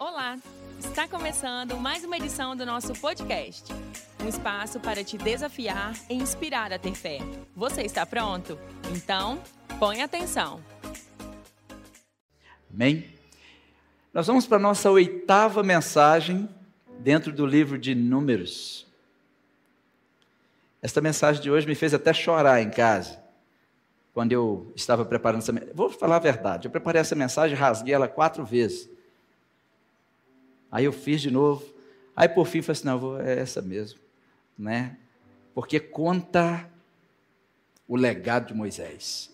Olá! Está começando mais uma edição do nosso podcast. Um espaço para te desafiar e inspirar a ter fé. Você está pronto? Então, põe atenção. Amém? Nós vamos para a nossa oitava mensagem dentro do livro de Números. Esta mensagem de hoje me fez até chorar em casa, quando eu estava preparando essa mensagem. Vou falar a verdade, eu preparei essa mensagem, rasguei ela quatro vezes. Aí eu fiz de novo. Aí por fim falei assim, não, vou, é essa mesmo, né? Porque conta o legado de Moisés.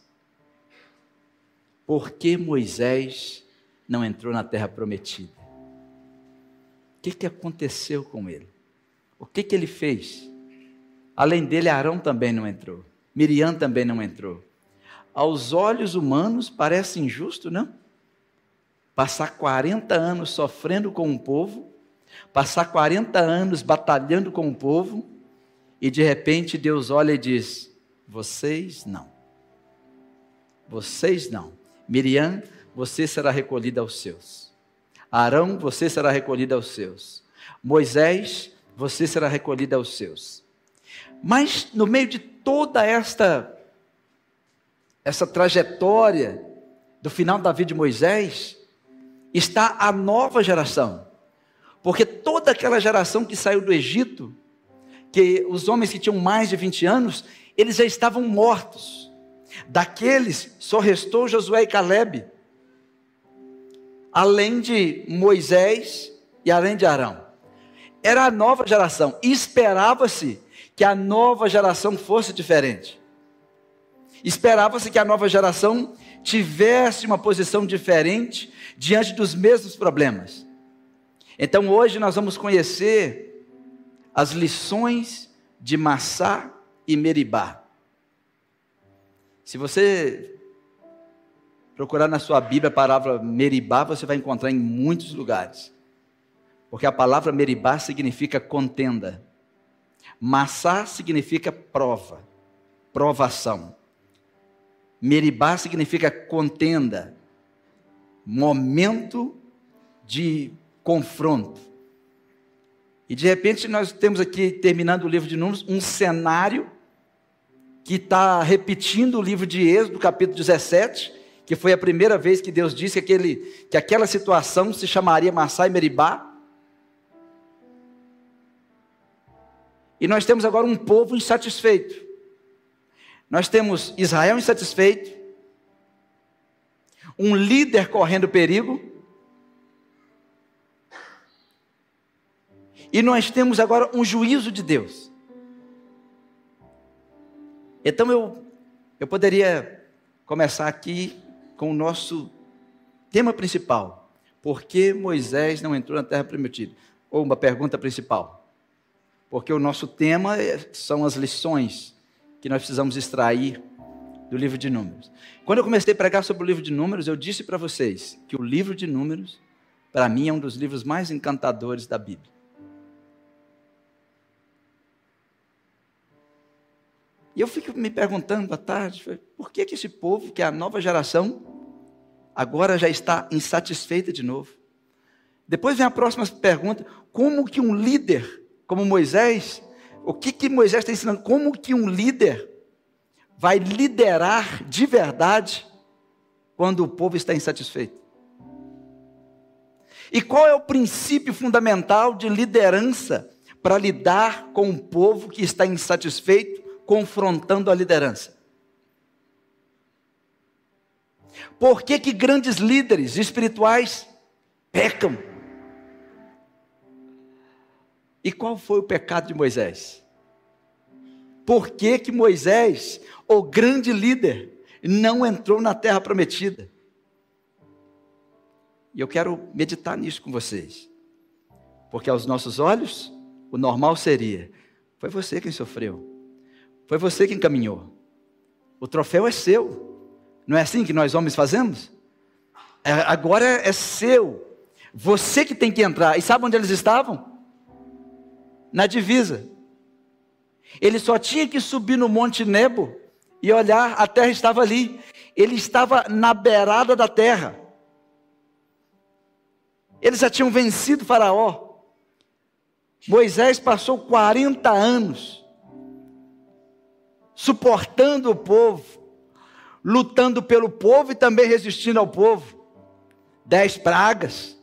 Por que Moisés não entrou na terra prometida? O que, que aconteceu com ele? O que, que ele fez? Além dele, Arão também não entrou. Miriam também não entrou. Aos olhos humanos parece injusto, não? Passar 40 anos sofrendo com o povo, passar 40 anos batalhando com o povo, e de repente Deus olha e diz: Vocês não. Vocês não. Miriam, você será recolhida aos seus. Arão, você será recolhida aos seus. Moisés, você será recolhida aos seus. Mas no meio de toda esta essa trajetória do final da vida de Moisés, está a nova geração. Porque toda aquela geração que saiu do Egito, que os homens que tinham mais de 20 anos, eles já estavam mortos. Daqueles só restou Josué e Caleb, além de Moisés e além de Arão. Era a nova geração. E esperava-se que a nova geração fosse diferente. Esperava-se que a nova geração tivesse uma posição diferente diante dos mesmos problemas. Então hoje nós vamos conhecer as lições de Massá e Meribá. Se você procurar na sua Bíblia a palavra Meribá, você vai encontrar em muitos lugares. Porque a palavra Meribá significa contenda. Massá significa prova, provação. Meribá significa contenda, momento de confronto. E de repente nós temos aqui, terminando o livro de Números, um cenário que está repetindo o livro de Êxodo, capítulo 17, que foi a primeira vez que Deus disse que, aquele, que aquela situação se chamaria Massá e Meribá. E nós temos agora um povo insatisfeito. Nós temos Israel insatisfeito, um líder correndo perigo, e nós temos agora um juízo de Deus. Então eu, eu poderia começar aqui com o nosso tema principal. Por que Moisés não entrou na terra prometida? Ou uma pergunta principal. Porque o nosso tema é, são as lições que nós precisamos extrair do livro de Números. Quando eu comecei a pregar sobre o livro de Números, eu disse para vocês que o livro de Números, para mim, é um dos livros mais encantadores da Bíblia. E eu fico me perguntando à tarde, por que, que esse povo, que é a nova geração, agora já está insatisfeita de novo? Depois vem a próxima pergunta: como que um líder como Moisés o que, que Moisés está ensinando? Como que um líder vai liderar de verdade quando o povo está insatisfeito? E qual é o princípio fundamental de liderança para lidar com um povo que está insatisfeito, confrontando a liderança? Por que, que grandes líderes espirituais pecam? E qual foi o pecado de Moisés? Por que, que Moisés, o grande líder, não entrou na terra prometida? E eu quero meditar nisso com vocês. Porque aos nossos olhos, o normal seria: foi você quem sofreu, foi você quem caminhou, o troféu é seu. Não é assim que nós homens fazemos? É, agora é seu, você que tem que entrar. E sabe onde eles estavam? na divisa. Ele só tinha que subir no Monte Nebo e olhar, a terra estava ali. Ele estava na beirada da terra. Eles já tinham vencido Faraó. Moisés passou 40 anos suportando o povo, lutando pelo povo e também resistindo ao povo. Dez pragas,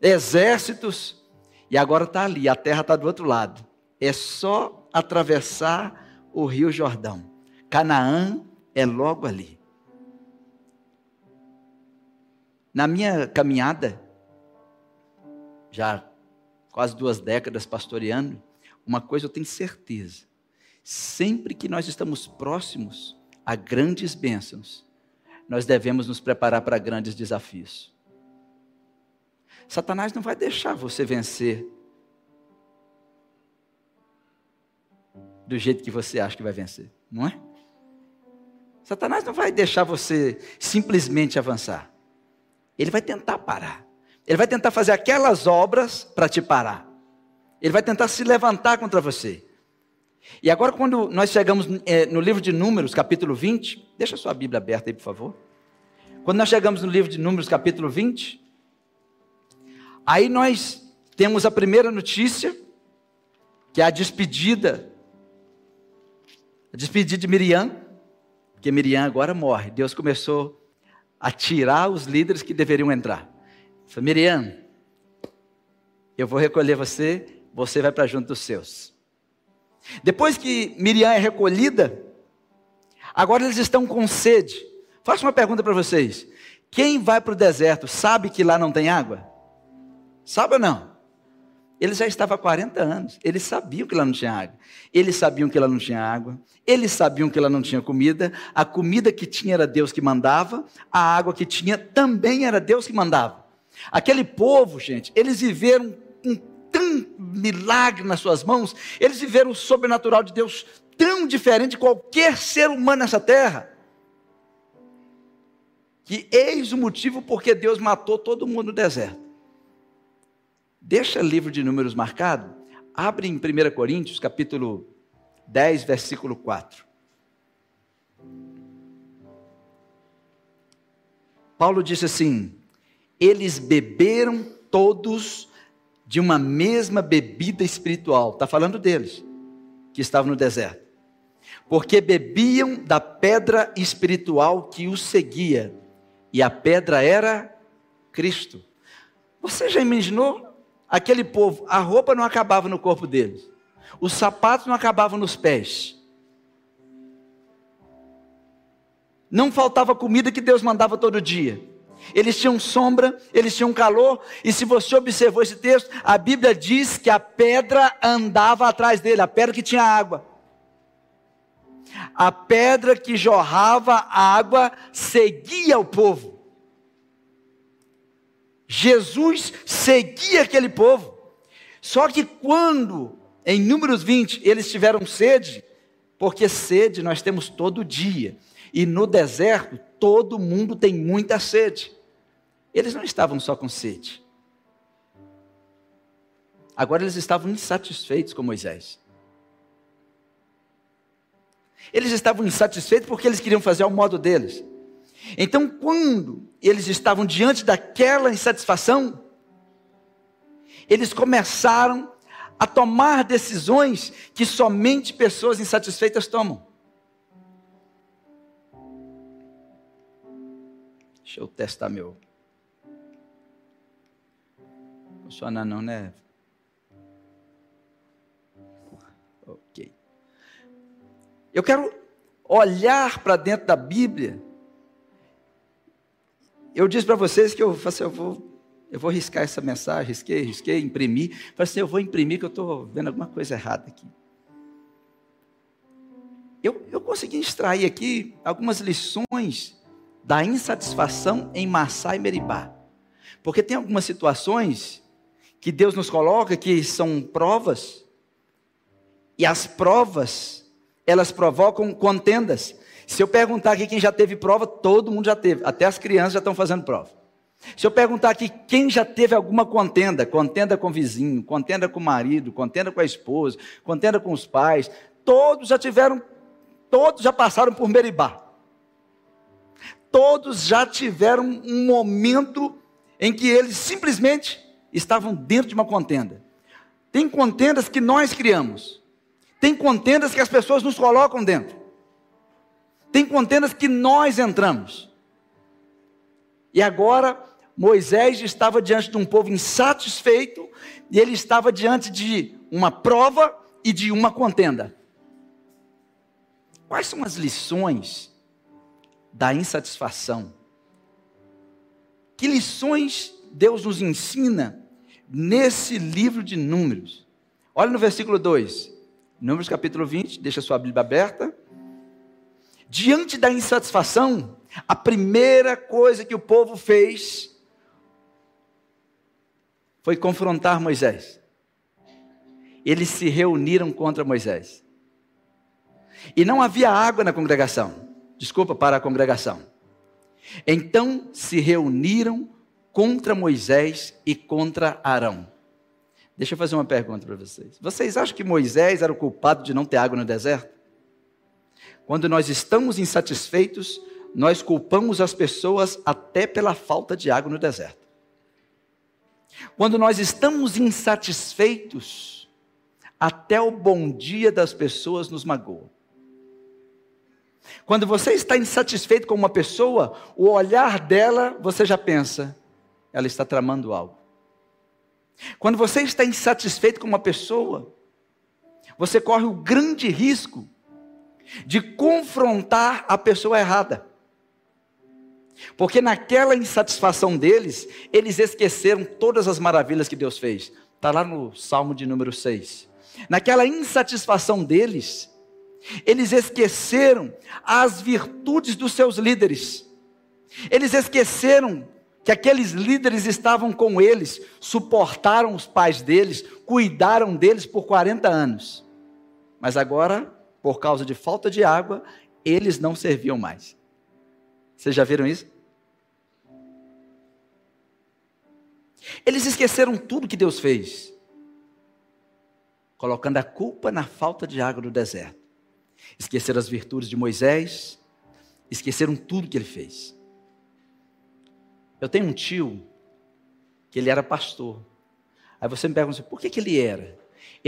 exércitos, e agora está ali, a terra está do outro lado. É só atravessar o rio Jordão. Canaã é logo ali. Na minha caminhada, já quase duas décadas pastoreando, uma coisa eu tenho certeza: sempre que nós estamos próximos a grandes bênçãos, nós devemos nos preparar para grandes desafios. Satanás não vai deixar você vencer do jeito que você acha que vai vencer, não é? Satanás não vai deixar você simplesmente avançar. Ele vai tentar parar. Ele vai tentar fazer aquelas obras para te parar. Ele vai tentar se levantar contra você. E agora, quando nós chegamos é, no livro de Números, capítulo 20, deixa sua Bíblia aberta aí, por favor. Quando nós chegamos no livro de Números, capítulo 20, aí nós temos a primeira notícia, que é a despedida, a despedida de Miriam, porque Miriam agora morre. Deus começou a tirar os líderes que deveriam entrar. Falei, Miriam, eu vou recolher você, você vai para junto dos seus. Depois que Miriam é recolhida, agora eles estão com sede. Faço uma pergunta para vocês: quem vai para o deserto sabe que lá não tem água? Sabe ou não? Eles já estavam há 40 anos, eles sabiam que lá não tinha água. Eles sabiam que lá não tinha água, eles sabiam que lá não tinha comida. A comida que tinha era Deus que mandava, a água que tinha também era Deus que mandava. Aquele povo, gente, eles viveram um tão milagre nas suas mãos, eles viveram o sobrenatural de Deus tão diferente de qualquer ser humano nessa terra. Que eis o motivo porque Deus matou todo mundo no deserto. Deixa o livro de números marcado, abre em 1 Coríntios, capítulo 10, versículo 4. Paulo disse assim: eles beberam todos de uma mesma bebida espiritual. Está falando deles, que estavam no deserto. Porque bebiam da pedra espiritual que os seguia, e a pedra era Cristo. Você já imaginou? Aquele povo, a roupa não acabava no corpo deles, os sapatos não acabavam nos pés. Não faltava comida que Deus mandava todo dia. Eles tinham sombra, eles tinham calor, e se você observou esse texto, a Bíblia diz que a pedra andava atrás dele, a pedra que tinha água. A pedra que jorrava água seguia o povo. Jesus seguia aquele povo. Só que quando, em Números 20, eles tiveram sede, porque sede nós temos todo dia, e no deserto todo mundo tem muita sede. Eles não estavam só com sede. Agora eles estavam insatisfeitos com Moisés. Eles estavam insatisfeitos porque eles queriam fazer ao modo deles. Então, quando eles estavam diante daquela insatisfação, eles começaram a tomar decisões que somente pessoas insatisfeitas tomam. Deixa eu testar meu Funciona não, né? Ok. Eu quero olhar para dentro da Bíblia. Eu disse para vocês que eu, assim, eu, vou, eu vou riscar essa mensagem, risquei, risquei, imprimi. Falei assim, eu vou imprimir que eu estou vendo alguma coisa errada aqui. Eu, eu consegui extrair aqui algumas lições da insatisfação em Massá e Meribá. Porque tem algumas situações que Deus nos coloca, que são provas, e as provas, elas provocam contendas. Se eu perguntar aqui quem já teve prova, todo mundo já teve, até as crianças já estão fazendo prova. Se eu perguntar aqui quem já teve alguma contenda, contenda com o vizinho, contenda com o marido, contenda com a esposa, contenda com os pais, todos já tiveram, todos já passaram por Meribá. Todos já tiveram um momento em que eles simplesmente estavam dentro de uma contenda. Tem contendas que nós criamos. Tem contendas que as pessoas nos colocam dentro. Tem contendas que nós entramos. E agora Moisés estava diante de um povo insatisfeito e ele estava diante de uma prova e de uma contenda. Quais são as lições da insatisfação? Que lições Deus nos ensina nesse livro de Números? Olha no versículo 2, Números capítulo 20, deixa sua Bíblia aberta. Diante da insatisfação, a primeira coisa que o povo fez foi confrontar Moisés. Eles se reuniram contra Moisés. E não havia água na congregação. Desculpa, para a congregação. Então se reuniram contra Moisés e contra Arão. Deixa eu fazer uma pergunta para vocês. Vocês acham que Moisés era o culpado de não ter água no deserto? Quando nós estamos insatisfeitos, nós culpamos as pessoas até pela falta de água no deserto. Quando nós estamos insatisfeitos, até o bom dia das pessoas nos magoa. Quando você está insatisfeito com uma pessoa, o olhar dela, você já pensa, ela está tramando algo. Quando você está insatisfeito com uma pessoa, você corre o grande risco de confrontar a pessoa errada. Porque naquela insatisfação deles, eles esqueceram todas as maravilhas que Deus fez. Está lá no Salmo de número 6. Naquela insatisfação deles, eles esqueceram as virtudes dos seus líderes. Eles esqueceram que aqueles líderes estavam com eles, suportaram os pais deles, cuidaram deles por 40 anos. Mas agora, por causa de falta de água, eles não serviam mais. Vocês já viram isso? Eles esqueceram tudo que Deus fez, colocando a culpa na falta de água do deserto. Esqueceram as virtudes de Moisés, esqueceram tudo que ele fez. Eu tenho um tio que ele era pastor. Aí você me pergunta, por que, que ele era?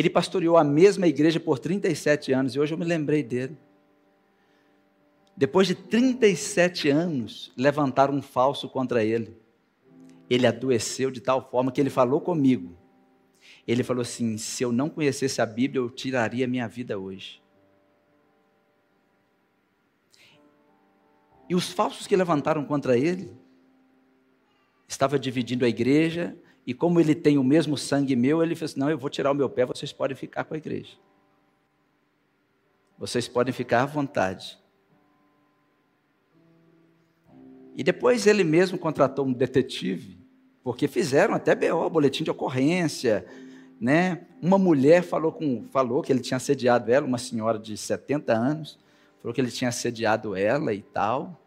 Ele pastoreou a mesma igreja por 37 anos e hoje eu me lembrei dele. Depois de 37 anos, levantaram um falso contra ele. Ele adoeceu de tal forma que ele falou comigo. Ele falou assim: se eu não conhecesse a Bíblia, eu tiraria minha vida hoje. E os falsos que levantaram contra ele estava dividindo a igreja, e como ele tem o mesmo sangue meu, ele fez: Não, eu vou tirar o meu pé, vocês podem ficar com a igreja. Vocês podem ficar à vontade. E depois ele mesmo contratou um detetive, porque fizeram até BO, boletim de ocorrência. Né? Uma mulher falou, com, falou que ele tinha assediado ela, uma senhora de 70 anos, falou que ele tinha assediado ela e tal.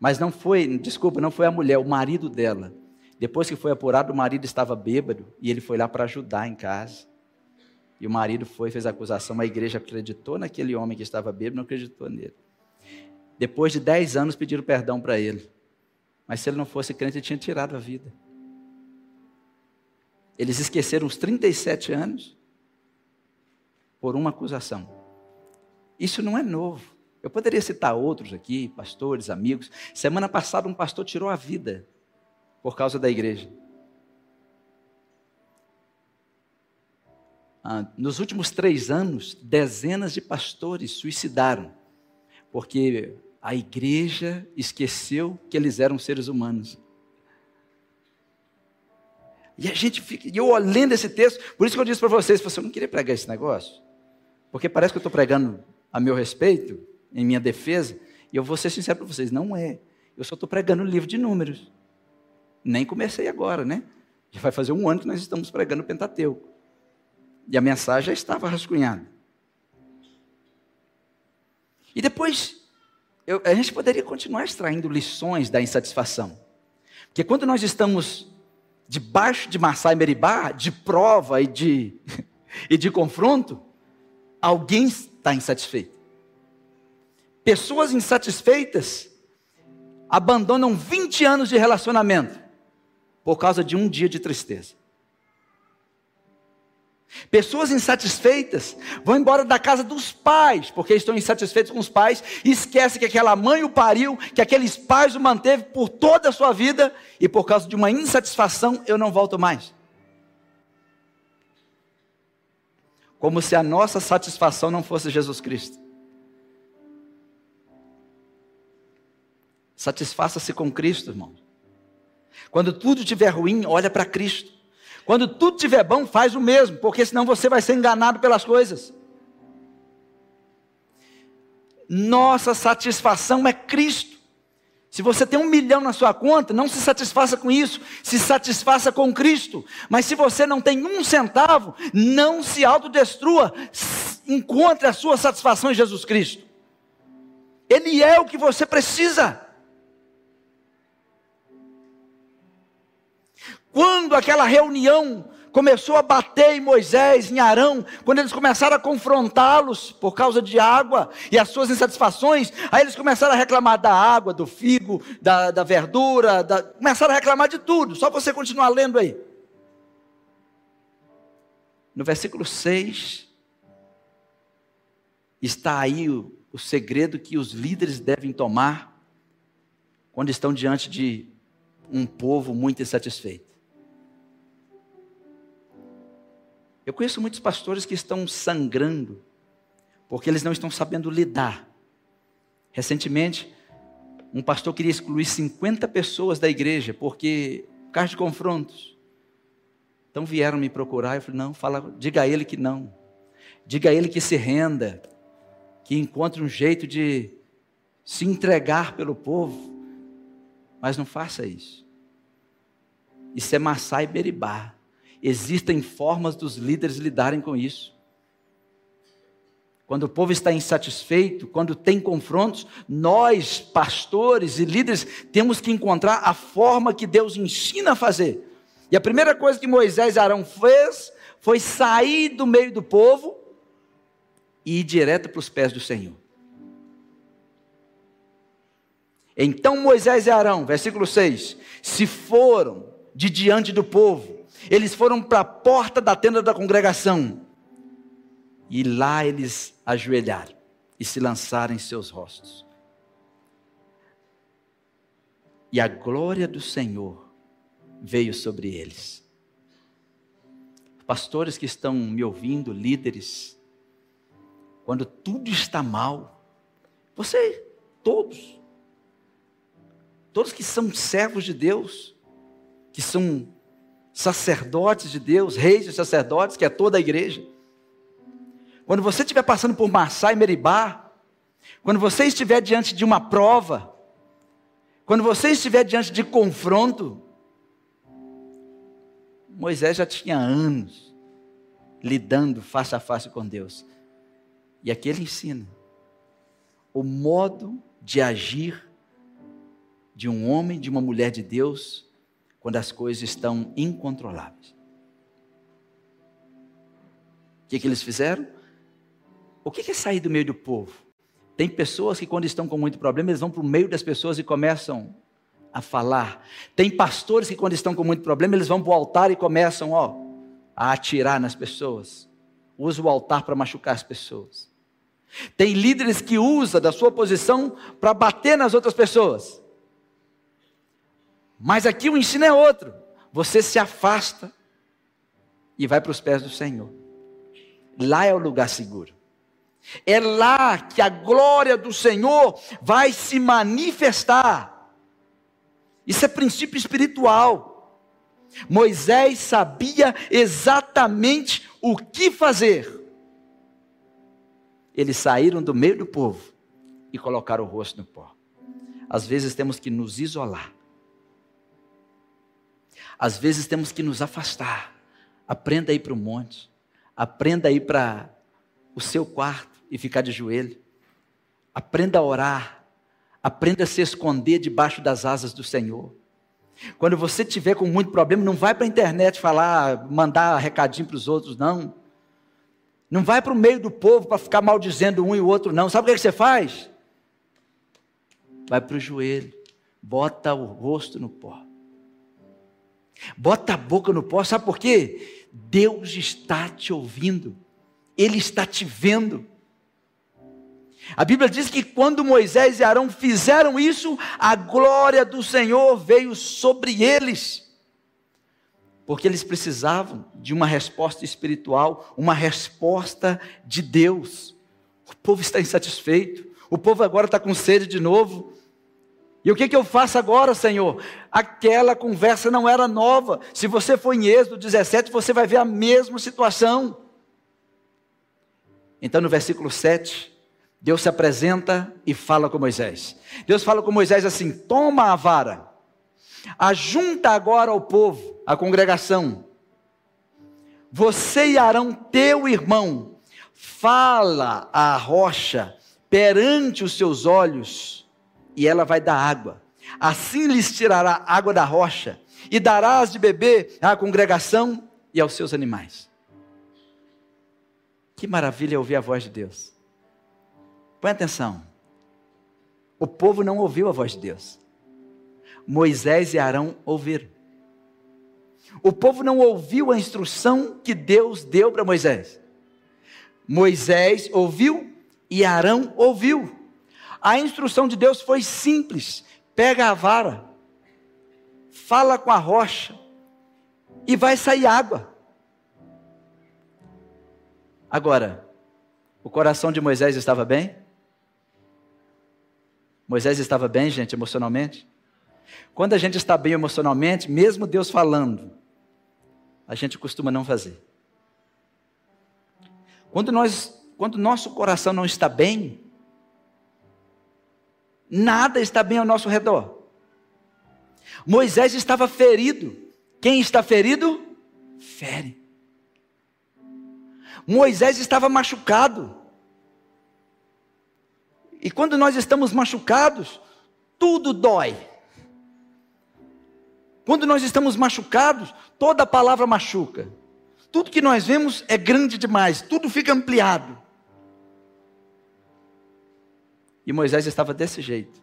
Mas não foi, desculpa, não foi a mulher, o marido dela. Depois que foi apurado, o marido estava bêbado e ele foi lá para ajudar em casa. E o marido foi, fez a acusação, a igreja acreditou naquele homem que estava bêbado, não acreditou nele. Depois de dez anos pediram perdão para ele. Mas se ele não fosse crente, ele tinha tirado a vida. Eles esqueceram os 37 anos por uma acusação. Isso não é novo. Eu poderia citar outros aqui, pastores, amigos. Semana passada, um pastor tirou a vida por causa da igreja. Ah, nos últimos três anos, dezenas de pastores suicidaram, porque a igreja esqueceu que eles eram seres humanos. E a gente fica, e eu olhando esse texto, por isso que eu disse para vocês, você não queria pregar esse negócio, porque parece que eu estou pregando a meu respeito, em minha defesa, e eu vou ser sincero para vocês, não é. Eu só estou pregando o livro de números. Nem comecei agora, né? Já vai fazer um ano que nós estamos pregando o Pentateuco. E a mensagem já estava rascunhada. E depois, eu, a gente poderia continuar extraindo lições da insatisfação. Porque quando nós estamos debaixo de Massai Meribá, de prova e de, e de confronto, alguém está insatisfeito. Pessoas insatisfeitas abandonam 20 anos de relacionamento por causa de um dia de tristeza. Pessoas insatisfeitas vão embora da casa dos pais, porque estão insatisfeitos com os pais, e esquecem que aquela mãe o pariu, que aqueles pais o manteve por toda a sua vida, e por causa de uma insatisfação eu não volto mais. Como se a nossa satisfação não fosse Jesus Cristo. Satisfaça-se com Cristo, irmão. Quando tudo estiver ruim, olha para Cristo. Quando tudo estiver bom, faz o mesmo, porque senão você vai ser enganado pelas coisas. Nossa satisfação é Cristo. Se você tem um milhão na sua conta, não se satisfaça com isso, se satisfaça com Cristo. Mas se você não tem um centavo, não se autodestrua, encontre a sua satisfação em Jesus Cristo. Ele é o que você precisa. Quando aquela reunião começou a bater em Moisés, em Arão, quando eles começaram a confrontá-los por causa de água e as suas insatisfações, aí eles começaram a reclamar da água, do figo, da, da verdura, da... começaram a reclamar de tudo, só você continuar lendo aí. No versículo 6, está aí o, o segredo que os líderes devem tomar quando estão diante de um povo muito insatisfeito. Eu conheço muitos pastores que estão sangrando, porque eles não estão sabendo lidar. Recentemente, um pastor queria excluir 50 pessoas da igreja, porque, por causa de confrontos. Então vieram me procurar, eu falei, não, fala, diga a ele que não. Diga a ele que se renda, que encontre um jeito de se entregar pelo povo. Mas não faça isso. Isso é e beribá. Existem formas dos líderes lidarem com isso. Quando o povo está insatisfeito, quando tem confrontos, nós, pastores e líderes, temos que encontrar a forma que Deus ensina a fazer. E a primeira coisa que Moisés e Arão fez foi sair do meio do povo e ir direto para os pés do Senhor. Então Moisés e Arão, versículo 6, se foram de diante do povo, eles foram para a porta da tenda da congregação. E lá eles ajoelharam e se lançaram em seus rostos. E a glória do Senhor veio sobre eles. Pastores que estão me ouvindo, líderes, quando tudo está mal, você, todos, todos que são servos de Deus, que são sacerdotes de Deus, reis e sacerdotes, que é toda a igreja. Quando você estiver passando por Massá e Meribá, quando você estiver diante de uma prova, quando você estiver diante de confronto, Moisés já tinha anos lidando face a face com Deus. E aqui ele ensina o modo de agir de um homem, de uma mulher de Deus, quando as coisas estão incontroláveis. O que, que eles fizeram? O que é sair do meio do povo? Tem pessoas que, quando estão com muito problema, eles vão para o meio das pessoas e começam a falar. Tem pastores que, quando estão com muito problema, eles vão para o altar e começam ó, a atirar nas pessoas. Usa o altar para machucar as pessoas. Tem líderes que usam da sua posição para bater nas outras pessoas. Mas aqui o ensino é outro. Você se afasta e vai para os pés do Senhor. Lá é o lugar seguro. É lá que a glória do Senhor vai se manifestar. Isso é princípio espiritual. Moisés sabia exatamente o que fazer. Eles saíram do meio do povo e colocaram o rosto no pó. Às vezes temos que nos isolar às vezes temos que nos afastar. Aprenda a ir para o monte. Aprenda a ir para o seu quarto e ficar de joelho. Aprenda a orar. Aprenda a se esconder debaixo das asas do Senhor. Quando você tiver com muito problema, não vai para a internet falar, mandar recadinho para os outros, não. Não vai para o meio do povo para ficar maldizendo um e o outro, não. Sabe o que, é que você faz? Vai para o joelho, bota o rosto no pó Bota a boca no pó, sabe por quê? Deus está te ouvindo, Ele está te vendo. A Bíblia diz que quando Moisés e Arão fizeram isso, a glória do Senhor veio sobre eles. Porque eles precisavam de uma resposta espiritual, uma resposta de Deus. O povo está insatisfeito, o povo agora está com sede de novo. E o que, que eu faço agora, Senhor? Aquela conversa não era nova. Se você for em Êxodo 17, você vai ver a mesma situação. Então, no versículo 7, Deus se apresenta e fala com Moisés. Deus fala com Moisés assim: toma a vara, ajunta agora o povo, a congregação. Você e Arão, teu irmão, fala à rocha perante os seus olhos, e ela vai dar água. Assim lhes tirará água da rocha, e darás de beber à congregação e aos seus animais. Que maravilha ouvir a voz de Deus. Põe atenção. O povo não ouviu a voz de Deus. Moisés e Arão ouviram. O povo não ouviu a instrução que Deus deu para Moisés. Moisés ouviu e Arão ouviu. A instrução de Deus foi simples: pega a vara, fala com a rocha e vai sair água. Agora, o coração de Moisés estava bem? Moisés estava bem, gente, emocionalmente? Quando a gente está bem emocionalmente, mesmo Deus falando, a gente costuma não fazer. Quando nós, quando nosso coração não está bem, nada está bem ao nosso redor. Moisés estava ferido. Quem está ferido? Fere. Moisés estava machucado. E quando nós estamos machucados, tudo dói. Quando nós estamos machucados, toda palavra machuca. Tudo que nós vemos é grande demais, tudo fica ampliado. E Moisés estava desse jeito.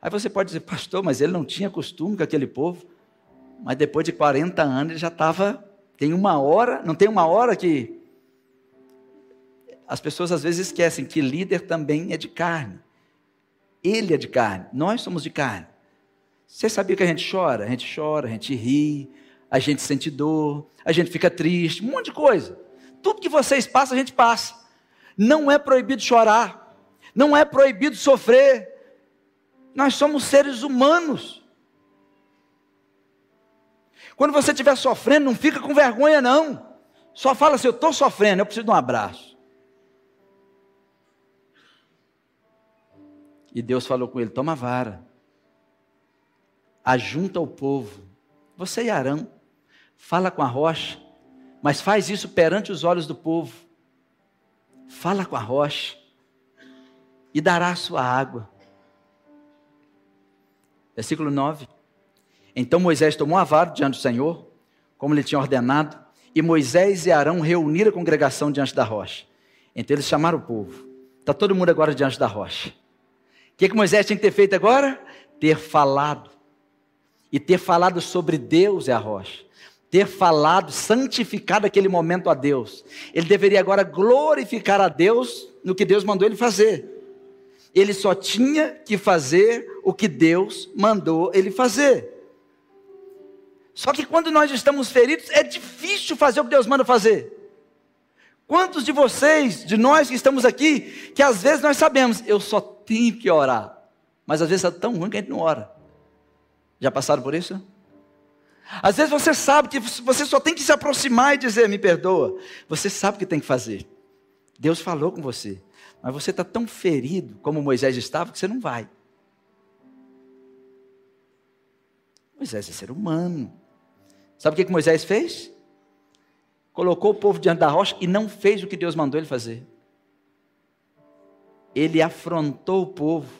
Aí você pode dizer, pastor, mas ele não tinha costume com aquele povo. Mas depois de 40 anos ele já estava. Tem uma hora, não tem uma hora que as pessoas às vezes esquecem que líder também é de carne. Ele é de carne, nós somos de carne. Você sabia que a gente chora? A gente chora, a gente ri, a gente sente dor, a gente fica triste, um monte de coisa. Tudo que vocês passam, a gente passa. Não é proibido chorar, não é proibido sofrer. Nós somos seres humanos. Quando você estiver sofrendo, não fica com vergonha, não. Só fala assim: eu estou sofrendo, eu preciso de um abraço. E Deus falou com ele: toma vara, ajunta o povo, você e Arão, fala com a rocha, mas faz isso perante os olhos do povo. Fala com a rocha e dará sua água. Versículo 9. Então Moisés tomou a vara diante do Senhor, como lhe tinha ordenado, e Moisés e Arão reuniram a congregação diante da rocha. Então eles chamaram o povo. Está todo mundo agora diante da rocha que, que Moisés tinha que ter feito agora? Ter falado. E ter falado sobre Deus é a rocha. Ter falado, santificado aquele momento a Deus. Ele deveria agora glorificar a Deus no que Deus mandou ele fazer. Ele só tinha que fazer o que Deus mandou ele fazer. Só que quando nós estamos feridos, é difícil fazer o que Deus manda fazer. Quantos de vocês, de nós que estamos aqui, que às vezes nós sabemos, eu só tenho que orar, mas às vezes é tão ruim que a gente não ora. Já passaram por isso? Às vezes você sabe que você só tem que se aproximar e dizer, me perdoa. Você sabe o que tem que fazer. Deus falou com você. Mas você está tão ferido como Moisés estava que você não vai. Moisés é ser humano. Sabe o que, que Moisés fez? colocou o povo diante da rocha e não fez o que Deus mandou ele fazer. Ele afrontou o povo,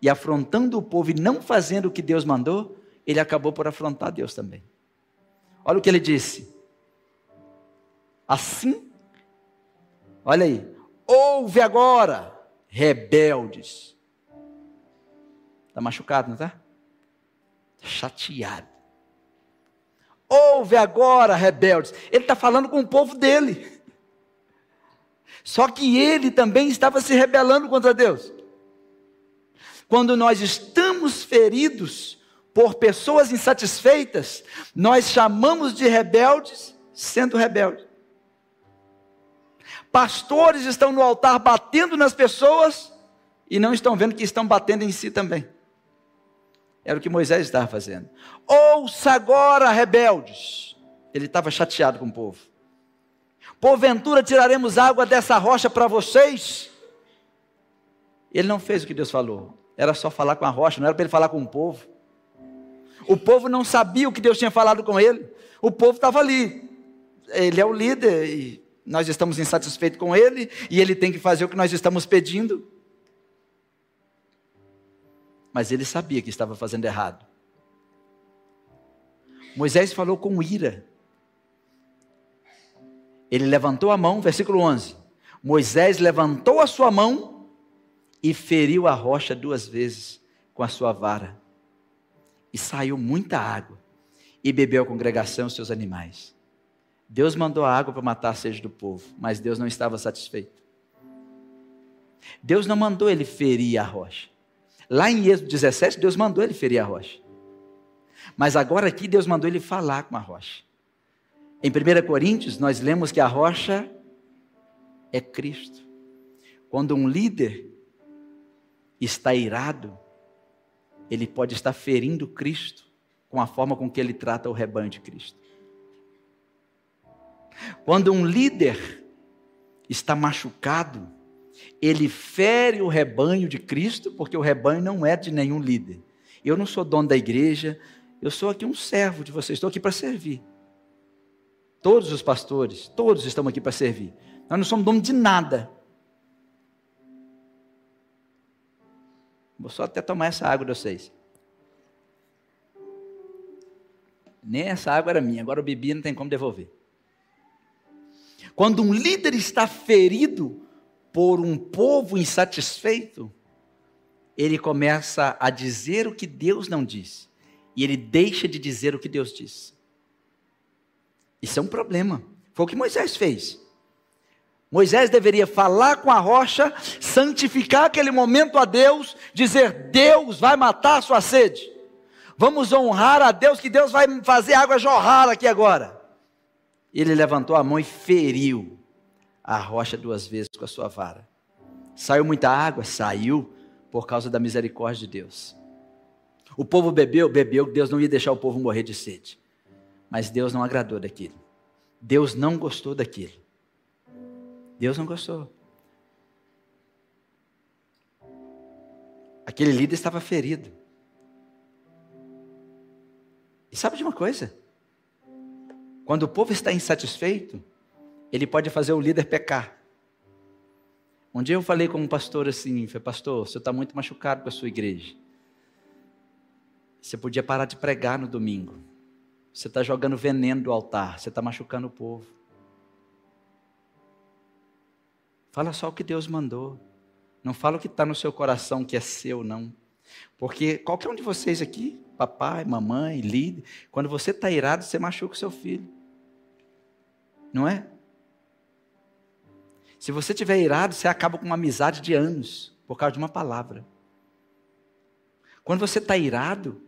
e afrontando o povo e não fazendo o que Deus mandou, ele acabou por afrontar Deus também. Olha o que ele disse. Assim, olha aí, ouve agora, rebeldes. Está machucado, não está? Chateado. Ouve agora, rebeldes. Ele está falando com o povo dele. Só que ele também estava se rebelando contra Deus. Quando nós estamos feridos por pessoas insatisfeitas, nós chamamos de rebeldes sendo rebeldes. Pastores estão no altar batendo nas pessoas e não estão vendo que estão batendo em si também. Era o que Moisés estava fazendo. Ouça agora, rebeldes. Ele estava chateado com o povo. Porventura tiraremos água dessa rocha para vocês? Ele não fez o que Deus falou. Era só falar com a rocha, não era para ele falar com o povo. O povo não sabia o que Deus tinha falado com ele. O povo estava ali. Ele é o líder e nós estamos insatisfeitos com ele e ele tem que fazer o que nós estamos pedindo. Mas ele sabia que estava fazendo errado. Moisés falou com ira. Ele levantou a mão, versículo 11. Moisés levantou a sua mão e feriu a rocha duas vezes com a sua vara. E saiu muita água, e bebeu a congregação e seus animais. Deus mandou a água para matar a sede do povo, mas Deus não estava satisfeito. Deus não mandou ele ferir a rocha. Lá em Êxodo 17, Deus mandou ele ferir a rocha. Mas agora aqui Deus mandou ele falar com a rocha. Em 1 Coríntios, nós lemos que a rocha é Cristo. Quando um líder está irado, ele pode estar ferindo Cristo com a forma com que ele trata o rebanho de Cristo. Quando um líder está machucado, ele fere o rebanho de Cristo, porque o rebanho não é de nenhum líder. Eu não sou dono da igreja, eu sou aqui um servo de vocês, estou aqui para servir. Todos os pastores, todos estamos aqui para servir. Nós não somos dono de nada. Vou só até tomar essa água de vocês. Nem essa água era minha, agora eu bebi não tem como devolver. Quando um líder está ferido por um povo insatisfeito, ele começa a dizer o que Deus não diz. E ele deixa de dizer o que Deus diz. Isso é um problema. Foi o que Moisés fez. Moisés deveria falar com a rocha, santificar aquele momento a Deus, dizer: Deus vai matar a sua sede. Vamos honrar a Deus, que Deus vai fazer água jorrar aqui agora. Ele levantou a mão e feriu a rocha duas vezes com a sua vara. Saiu muita água? Saiu por causa da misericórdia de Deus. O povo bebeu? Bebeu, Deus não ia deixar o povo morrer de sede. Mas Deus não agradou daquilo. Deus não gostou daquilo. Deus não gostou. Aquele líder estava ferido. E sabe de uma coisa? Quando o povo está insatisfeito, ele pode fazer o líder pecar. Um dia eu falei com um pastor assim, pastor, você está muito machucado com a sua igreja. Você podia parar de pregar no domingo. Você está jogando veneno do altar, você está machucando o povo. Fala só o que Deus mandou. Não fala o que está no seu coração que é seu, não. Porque qualquer um de vocês aqui, papai, mamãe, líder, quando você está irado, você machuca o seu filho. Não é? Se você estiver irado, você acaba com uma amizade de anos, por causa de uma palavra. Quando você está irado,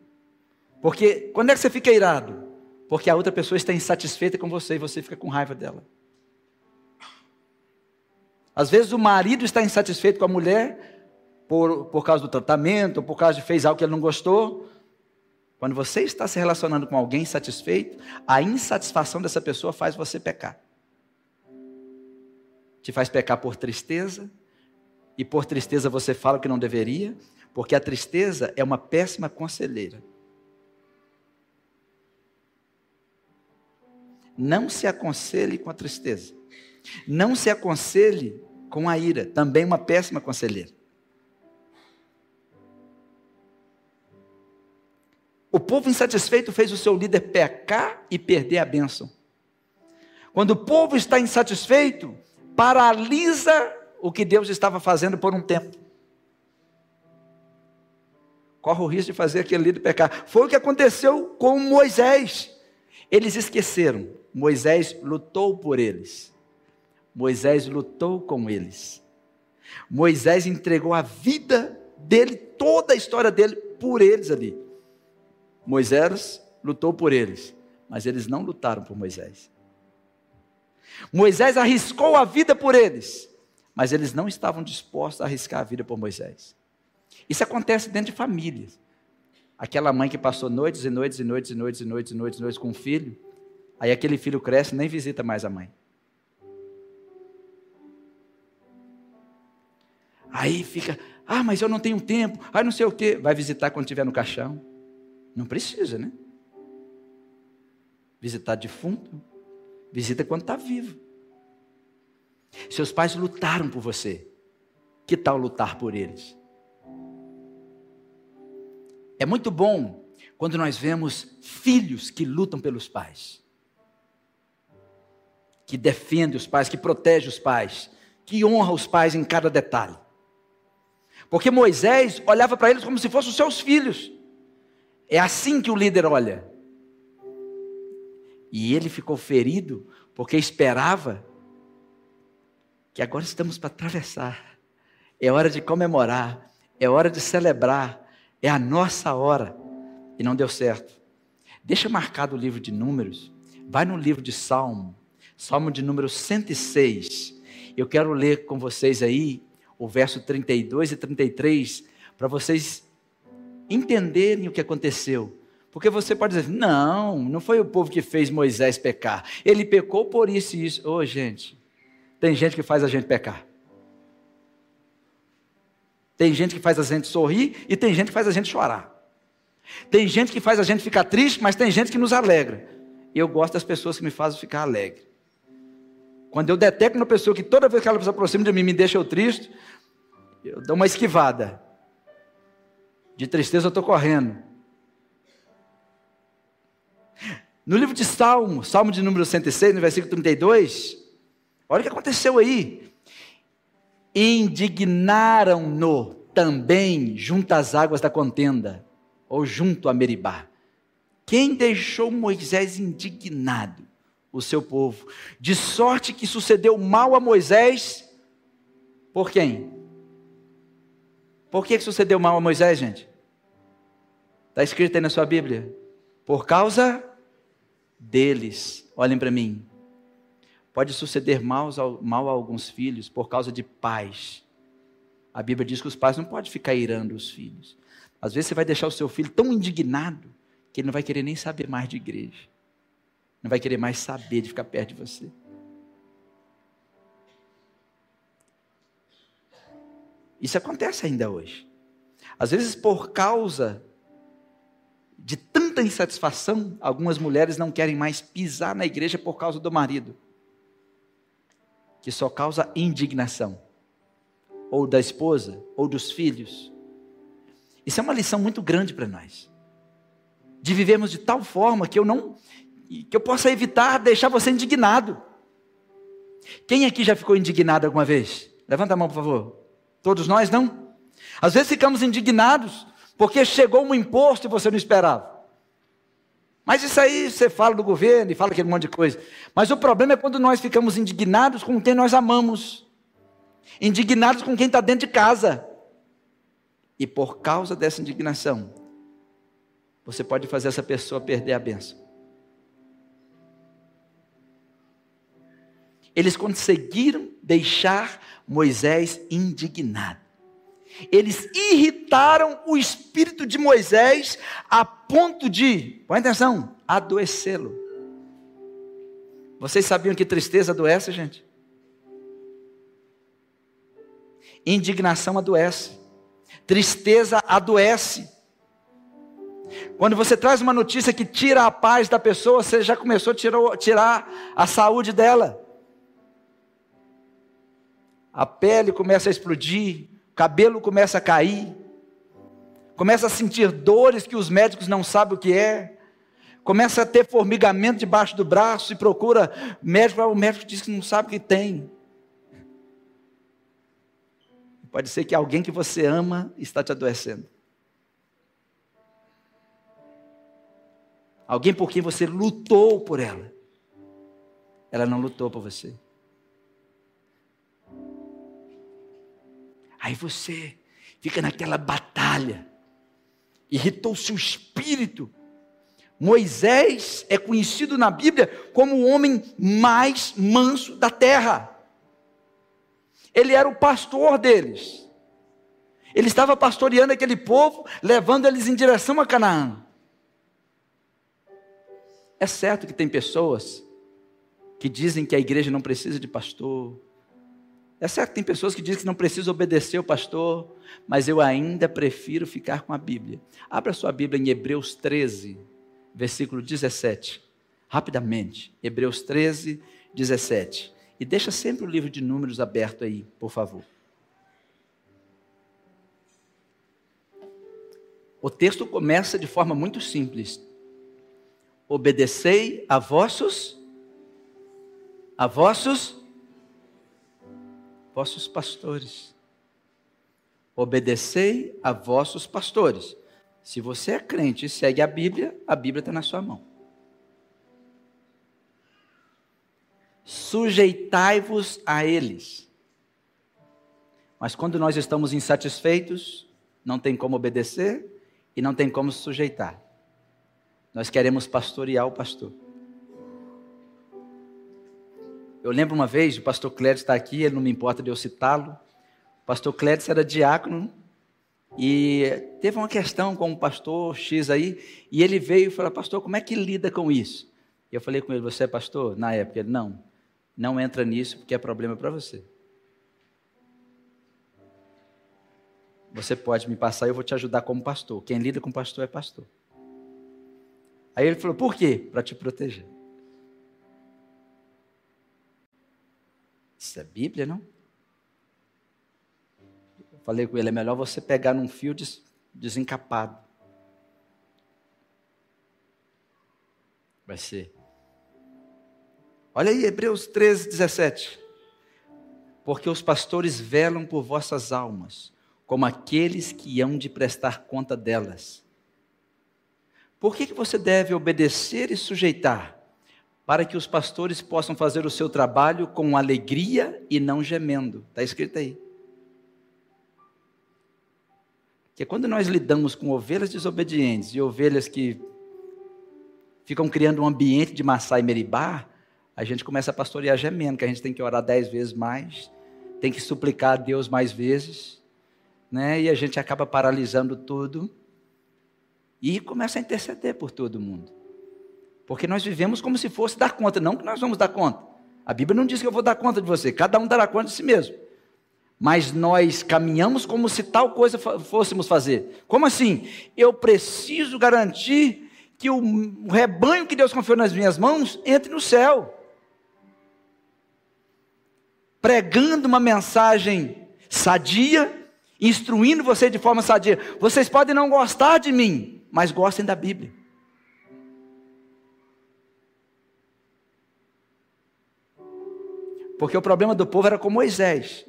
porque quando é que você fica irado? porque a outra pessoa está insatisfeita com você e você fica com raiva dela. Às vezes o marido está insatisfeito com a mulher por, por causa do tratamento, por causa de fez algo que ele não gostou. Quando você está se relacionando com alguém insatisfeito, a insatisfação dessa pessoa faz você pecar. Te faz pecar por tristeza, e por tristeza você fala o que não deveria, porque a tristeza é uma péssima conselheira. Não se aconselhe com a tristeza. Não se aconselhe com a ira, também uma péssima conselheira. O povo insatisfeito fez o seu líder pecar e perder a bênção. Quando o povo está insatisfeito, paralisa o que Deus estava fazendo por um tempo. Corre o risco de fazer aquele líder pecar. Foi o que aconteceu com Moisés. Eles esqueceram. Moisés lutou por eles. Moisés lutou com eles. Moisés entregou a vida dele, toda a história dele, por eles ali. Moisés lutou por eles, mas eles não lutaram por Moisés. Moisés arriscou a vida por eles, mas eles não estavam dispostos a arriscar a vida por Moisés. Isso acontece dentro de famílias. Aquela mãe que passou noites e noites e noites e noites e noites e noites e noites com um filho, aí aquele filho cresce e nem visita mais a mãe. Aí fica, ah, mas eu não tenho tempo, ah, não sei o quê. Vai visitar quando estiver no caixão. Não precisa, né? Visitar defunto, visita quando está vivo. Seus pais lutaram por você. Que tal lutar por eles? É muito bom quando nós vemos filhos que lutam pelos pais, que defendem os pais, que protegem os pais, que honra os pais em cada detalhe. Porque Moisés olhava para eles como se fossem os seus filhos. É assim que o líder olha. E ele ficou ferido porque esperava que agora estamos para atravessar. É hora de comemorar, é hora de celebrar, é a nossa hora. E não deu certo. Deixa marcado o livro de Números. Vai no livro de Salmo, Salmo de número 106. Eu quero ler com vocês aí o verso 32 e 33 para vocês entenderem o que aconteceu. Porque você pode dizer, não, não foi o povo que fez Moisés pecar. Ele pecou por isso e isso. Ô, oh, gente, tem gente que faz a gente pecar. Tem gente que faz a gente sorrir e tem gente que faz a gente chorar. Tem gente que faz a gente ficar triste, mas tem gente que nos alegra. E eu gosto das pessoas que me fazem ficar alegre. Quando eu detecto uma pessoa que toda vez que ela se aproxima de mim me deixa eu triste, eu dou uma esquivada. De tristeza eu estou correndo. No livro de Salmo, Salmo de número 106, no versículo 32, olha o que aconteceu aí indignaram-no também junto às águas da contenda, ou junto a Meribá. Quem deixou Moisés indignado? O seu povo. De sorte que sucedeu mal a Moisés. Por quem? Por que sucedeu mal a Moisés, gente? Está escrito aí na sua Bíblia. Por causa deles. Olhem para mim. Pode suceder mal a alguns filhos por causa de pais. A Bíblia diz que os pais não podem ficar irando os filhos. Às vezes você vai deixar o seu filho tão indignado que ele não vai querer nem saber mais de igreja. Não vai querer mais saber de ficar perto de você. Isso acontece ainda hoje. Às vezes, por causa de tanta insatisfação, algumas mulheres não querem mais pisar na igreja por causa do marido que só causa indignação, ou da esposa, ou dos filhos. Isso é uma lição muito grande para nós. De vivermos de tal forma que eu não que eu possa evitar deixar você indignado. Quem aqui já ficou indignado alguma vez? Levanta a mão, por favor. Todos nós não? Às vezes ficamos indignados porque chegou um imposto e você não esperava. Mas isso aí você fala do governo e fala aquele monte de coisa. Mas o problema é quando nós ficamos indignados com quem nós amamos, indignados com quem está dentro de casa. E por causa dessa indignação, você pode fazer essa pessoa perder a benção. Eles conseguiram deixar Moisés indignado. Eles irritaram o espírito de Moisés a ponto de, põe atenção, adoecê-lo. Vocês sabiam que tristeza adoece, gente? Indignação adoece. Tristeza adoece. Quando você traz uma notícia que tira a paz da pessoa, você já começou a tirar, tirar a saúde dela. A pele começa a explodir, cabelo começa a cair, começa a sentir dores que os médicos não sabem o que é, começa a ter formigamento debaixo do braço e procura médico, o médico diz que não sabe o que tem. Pode ser que alguém que você ama está te adoecendo. Alguém por quem você lutou por ela. Ela não lutou por você. Aí você fica naquela batalha. Irritou seu espírito. Moisés é conhecido na Bíblia como o homem mais manso da terra. Ele era o pastor deles. Ele estava pastoreando aquele povo, levando eles em direção a Canaã. É certo que tem pessoas que dizem que a igreja não precisa de pastor. É certo que tem pessoas que dizem que não precisa obedecer o pastor, mas eu ainda prefiro ficar com a Bíblia. Abra sua Bíblia em Hebreus 13, versículo 17. Rapidamente. Hebreus 13, 17. E deixa sempre o livro de números aberto aí, por favor. O texto começa de forma muito simples. Obedecei a vossos a vossos vossos pastores. Obedecei a vossos pastores. Se você é crente e segue a Bíblia, a Bíblia está na sua mão. Sujeitai-vos a eles. Mas quando nós estamos insatisfeitos, não tem como obedecer e não tem como se sujeitar. Nós queremos pastorear o pastor. Eu lembro uma vez, o pastor Clédio está aqui, ele não me importa de eu citá-lo. O pastor Clédio era diácono e teve uma questão com o pastor X aí, e ele veio e falou: Pastor, como é que lida com isso? E eu falei com ele: Você é pastor? Na época, ele: Não, não entra nisso porque é problema para você. Você pode me passar, eu vou te ajudar como pastor. Quem lida com pastor é pastor. Aí ele falou: Por quê? Para te proteger. Isso é Bíblia, não? Eu falei com ele: é melhor você pegar num fio des desencapado. Vai ser. Olha aí, Hebreus 13, 17. Porque os pastores velam por vossas almas, como aqueles que hão de prestar conta delas. Por que, que você deve obedecer e sujeitar? Para que os pastores possam fazer o seu trabalho com alegria e não gemendo. Está escrito aí. Que quando nós lidamos com ovelhas desobedientes e ovelhas que ficam criando um ambiente de Massá e Meribá, a gente começa a pastorear gemendo, que a gente tem que orar dez vezes mais, tem que suplicar a Deus mais vezes, né? e a gente acaba paralisando tudo e começa a interceder por todo mundo. Porque nós vivemos como se fosse dar conta, não que nós vamos dar conta. A Bíblia não diz que eu vou dar conta de você, cada um dará conta de si mesmo. Mas nós caminhamos como se tal coisa fôssemos fazer. Como assim? Eu preciso garantir que o rebanho que Deus confiou nas minhas mãos entre no céu. Pregando uma mensagem sadia, instruindo você de forma sadia. Vocês podem não gostar de mim, mas gostem da Bíblia. Porque o problema do povo era com Moisés.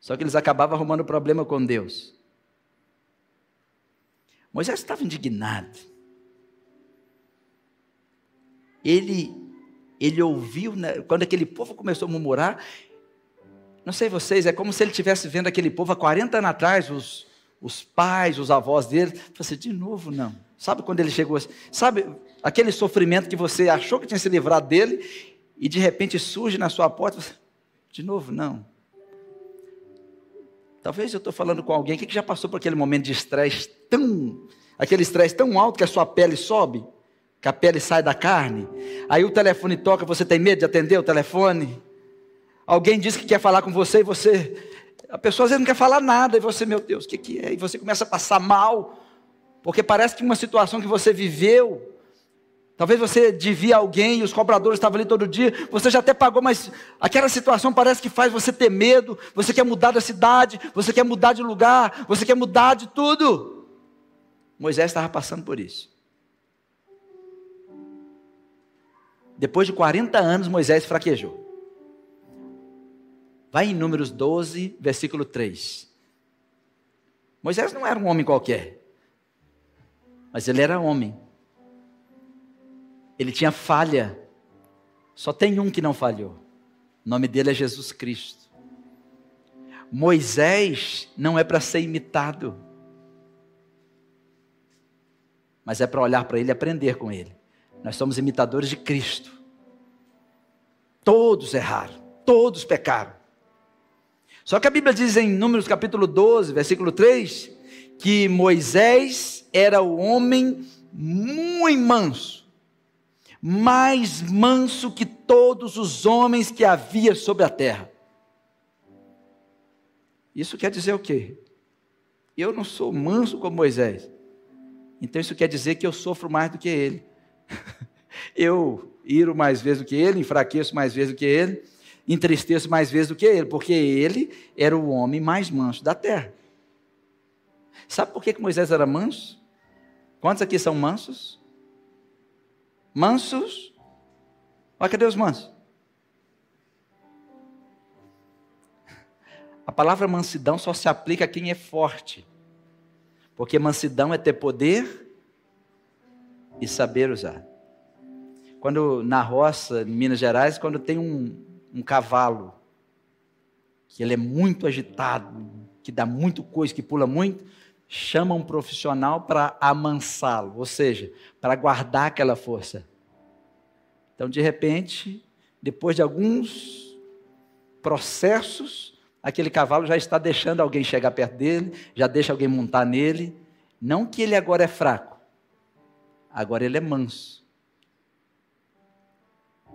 Só que eles acabavam arrumando problema com Deus. Moisés estava indignado. Ele, ele ouviu, né, quando aquele povo começou a murmurar, não sei vocês, é como se ele estivesse vendo aquele povo há 40 anos atrás, os, os pais, os avós dele. Falei assim, de novo não. Sabe quando ele chegou assim? Sabe aquele sofrimento que você achou que tinha se livrado dele e de repente surge na sua porta, você, de novo, não. Talvez eu estou falando com alguém que já passou por aquele momento de estresse tão, aquele estresse tão alto que a sua pele sobe, que a pele sai da carne. Aí o telefone toca, você tem medo de atender o telefone. Alguém diz que quer falar com você e você, a pessoa às vezes não quer falar nada e você, meu Deus, o que, que é? E você começa a passar mal, porque parece que uma situação que você viveu Talvez você devia alguém e os cobradores estavam ali todo dia, você já até pagou, mas aquela situação parece que faz você ter medo, você quer mudar da cidade, você quer mudar de lugar, você quer mudar de tudo. Moisés estava passando por isso. Depois de 40 anos, Moisés fraquejou. Vai em Números 12, versículo 3. Moisés não era um homem qualquer, mas ele era homem Ele tinha falha. Só tem um que não falhou. O nome dele é Jesus Cristo. Moisés não é para ser imitado, mas é para olhar para ele e aprender com ele. Nós somos imitadores de Cristo. Todos erraram, todos pecaram. Só que a Bíblia diz em Números capítulo 12, versículo 3, que Moisés era o homem muito manso, mais manso que todos os homens que havia sobre a terra. Isso quer dizer o quê? Eu não sou manso como Moisés. Então isso quer dizer que eu sofro mais do que ele. eu iro mais vezes do que ele, enfraqueço mais vezes do que ele entristeço mais vezes do que ele, porque ele era o homem mais manso da terra. Sabe por que, que Moisés era manso? Quantos aqui são mansos? Mansos? Olha, cadê os mansos? A palavra mansidão só se aplica a quem é forte. Porque mansidão é ter poder e saber usar. Quando na roça, em Minas Gerais, quando tem um, um cavalo, que ele é muito agitado, que dá muito coisa, que pula muito, chama um profissional para amansá-lo, ou seja, para guardar aquela força. Então, de repente, depois de alguns processos, aquele cavalo já está deixando alguém chegar perto dele, já deixa alguém montar nele. Não que ele agora é fraco, agora ele é manso.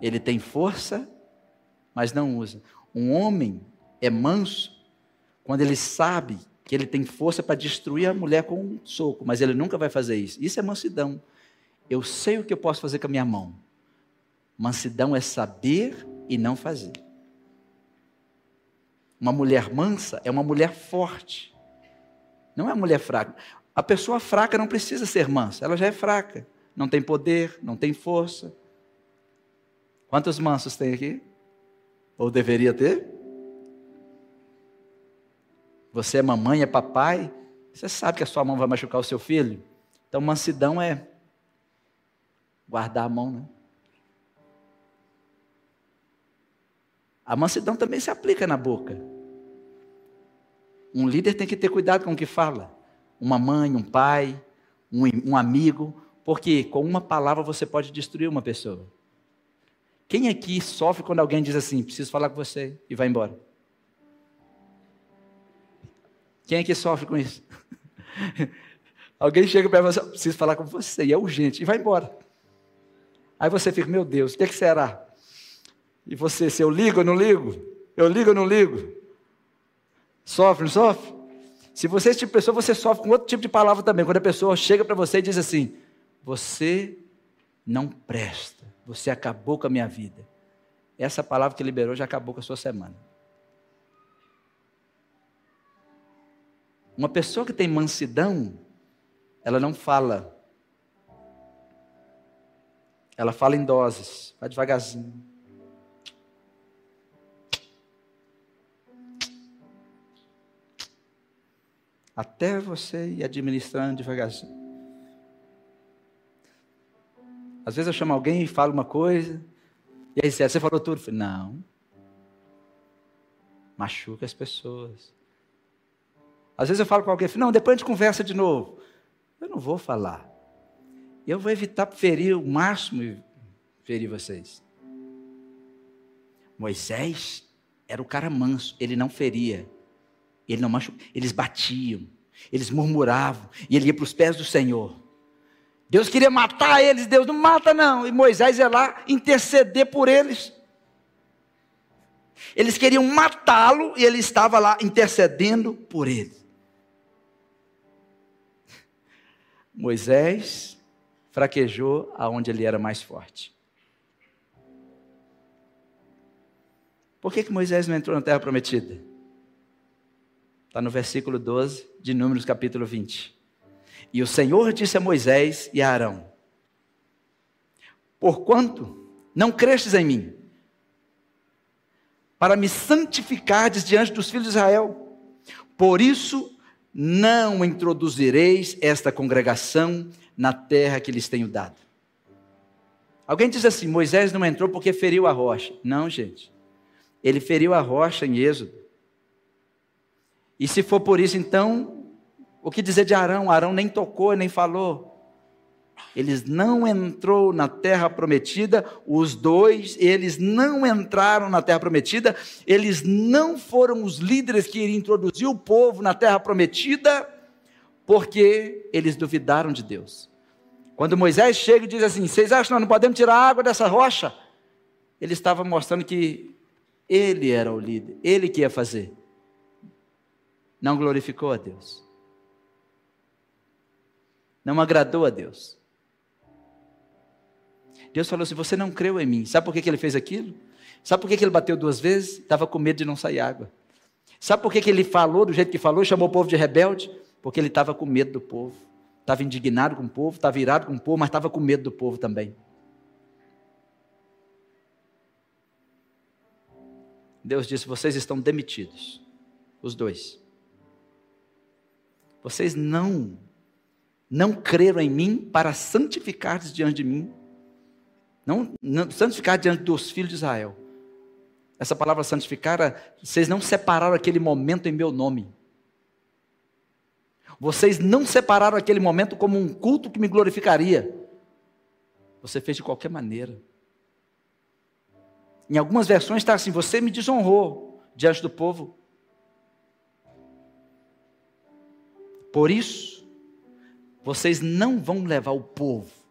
Ele tem força mas não usa. Um homem é manso quando ele sabe que ele tem força para destruir a mulher com um soco, mas ele nunca vai fazer isso. Isso é mansidão. Eu sei o que eu posso fazer com a minha mão. Mansidão é saber e não fazer. Uma mulher mansa é uma mulher forte. Não é uma mulher fraca. A pessoa fraca não precisa ser mansa, ela já é fraca. Não tem poder, não tem força. Quantos mansos tem aqui? Ou deveria ter? Você é mamãe, é papai, você sabe que a sua mão vai machucar o seu filho. Então, mansidão é guardar a mão, né? A mansidão também se aplica na boca. Um líder tem que ter cuidado com o que fala. Uma mãe, um pai, um, um amigo, porque com uma palavra você pode destruir uma pessoa. Quem aqui sofre quando alguém diz assim, preciso falar com você e vai embora? Quem aqui sofre com isso? alguém chega para você, preciso falar com você, e é urgente, e vai embora. Aí você fica, meu Deus, o que, é que será? E você, se eu ligo ou não ligo? Eu ligo ou não ligo? Sofre, não sofre? Se você é esse tipo de pessoa, você sofre com outro tipo de palavra também. Quando a pessoa chega para você e diz assim: Você não presta. Você acabou com a minha vida. Essa palavra que liberou já acabou com a sua semana. Uma pessoa que tem mansidão, ela não fala. Ela fala em doses, vai devagarzinho. Até você ir administrando devagarzinho. Às vezes eu chamo alguém e falo uma coisa, e aí você falou tudo? Eu não. Machuca as pessoas. Às vezes eu falo com alguém, não, depois a gente conversa de novo. Eu não vou falar. Eu vou evitar ferir o máximo e ferir vocês. Moisés era o cara manso, ele não feria, ele não machucava, eles batiam, eles murmuravam, e ele ia para os pés do Senhor. Deus queria matar eles, Deus não mata não. E Moisés ia lá interceder por eles. Eles queriam matá-lo e ele estava lá intercedendo por eles. Moisés fraquejou aonde ele era mais forte. Por que, que Moisés não entrou na terra prometida? Está no versículo 12 de Números capítulo 20. E o Senhor disse a Moisés e a Arão: Porquanto não crestes em mim, para me santificardes diante dos filhos de Israel, por isso não introduzireis esta congregação na terra que lhes tenho dado. Alguém diz assim: Moisés não entrou porque feriu a rocha. Não, gente. Ele feriu a rocha em Êxodo. E se for por isso, então, o que dizer de Arão? Arão nem tocou, nem falou. Eles não entrou na terra prometida, os dois, eles não entraram na terra prometida, eles não foram os líderes que iriam introduzir o povo na terra prometida, porque eles duvidaram de Deus. Quando Moisés chega e diz assim: Vocês acham que nós não podemos tirar a água dessa rocha? Ele estava mostrando que ele era o líder, ele que ia fazer. Não glorificou a Deus. Não agradou a Deus. Deus falou assim: Você não creu em mim. Sabe por que, que ele fez aquilo? Sabe por que, que ele bateu duas vezes? Estava com medo de não sair água. Sabe por que, que ele falou do jeito que falou, chamou o povo de rebelde? Porque ele estava com medo do povo. Estava indignado com o povo, estava irado com o povo, mas estava com medo do povo também. Deus disse: Vocês estão demitidos. Os dois. Vocês não, não creram em mim para santificar diante de mim não, não, santificar diante dos filhos de Israel. Essa palavra santificar, vocês não separaram aquele momento em meu nome. Vocês não separaram aquele momento como um culto que me glorificaria. Você fez de qualquer maneira. Em algumas versões está assim: você me desonrou diante do povo. Por isso, vocês não vão levar o povo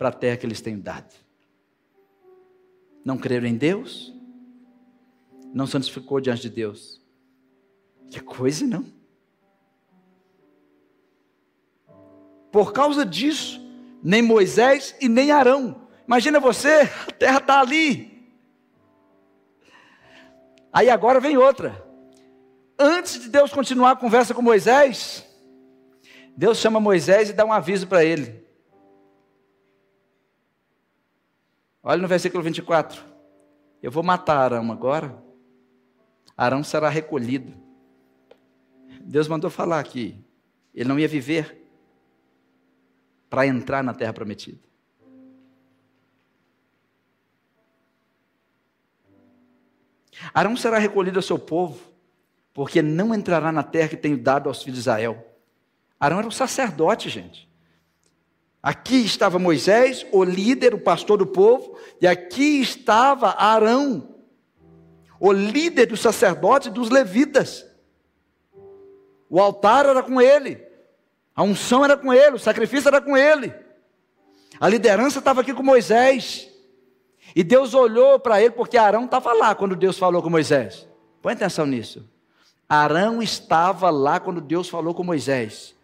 para a terra que eles têm dado. Não creram em Deus, não santificou diante de Deus. Que coisa, não? Por causa disso, nem Moisés e nem Arão. Imagina você, a terra está ali. Aí agora vem outra. Antes de Deus continuar a conversa com Moisés, Deus chama Moisés e dá um aviso para ele. Olha no versículo 24. Eu vou matar Arão agora. Arão será recolhido. Deus mandou falar que ele não ia viver para entrar na terra prometida. Arão será recolhido ao seu povo, porque não entrará na terra que tenho dado aos filhos de Israel. Arão era um sacerdote, gente. Aqui estava Moisés, o líder, o pastor do povo, e aqui estava Arão, o líder dos sacerdotes e dos levitas. O altar era com ele, a unção era com ele, o sacrifício era com ele, a liderança estava aqui com Moisés. E Deus olhou para ele, porque Arão estava lá quando Deus falou com Moisés. Põe atenção nisso. Arão estava lá quando Deus falou com Moisés.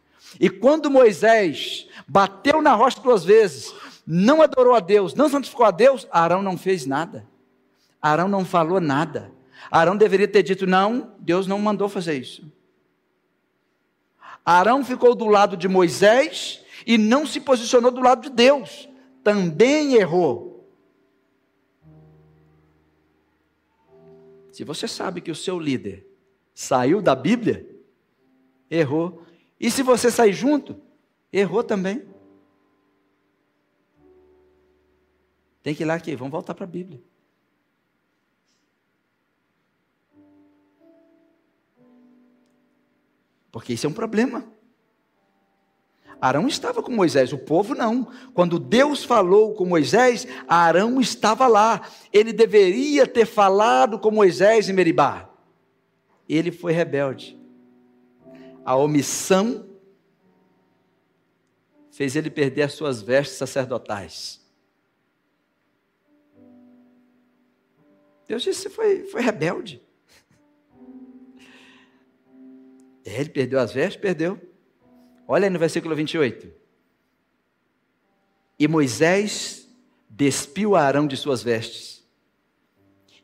E quando Moisés bateu na rocha duas vezes, não adorou a Deus, não santificou a Deus, Arão não fez nada. Arão não falou nada. Arão deveria ter dito: não, Deus não mandou fazer isso. Arão ficou do lado de Moisés e não se posicionou do lado de Deus. Também errou. Se você sabe que o seu líder saiu da Bíblia, errou. E se você sair junto, errou também. Tem que ir lá aqui, vamos voltar para a Bíblia. Porque isso é um problema. Arão estava com Moisés, o povo não. Quando Deus falou com Moisés, Arão estava lá. Ele deveria ter falado com Moisés em Meribá. Ele foi rebelde a omissão fez ele perder as suas vestes sacerdotais. Deus disse que foi, foi rebelde. É, ele perdeu as vestes, perdeu. Olha aí no versículo 28. E Moisés despiu Arão de suas vestes,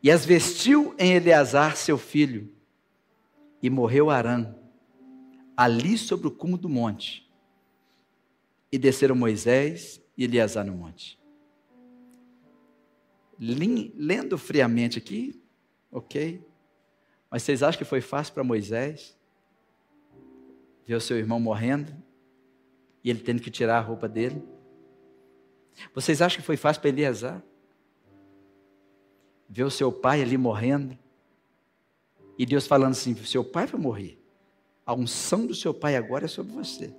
e as vestiu em Eleazar, seu filho, e morreu Arão ali sobre o cume do monte. E desceram Moisés e Eliasar no monte. Lendo friamente aqui, ok. Mas vocês acham que foi fácil para Moisés ver o seu irmão morrendo e ele tendo que tirar a roupa dele? Vocês acham que foi fácil para Eliezer? Ver o seu pai ali morrendo. E Deus falando assim: seu pai vai morrer. A unção do seu pai agora é sobre você.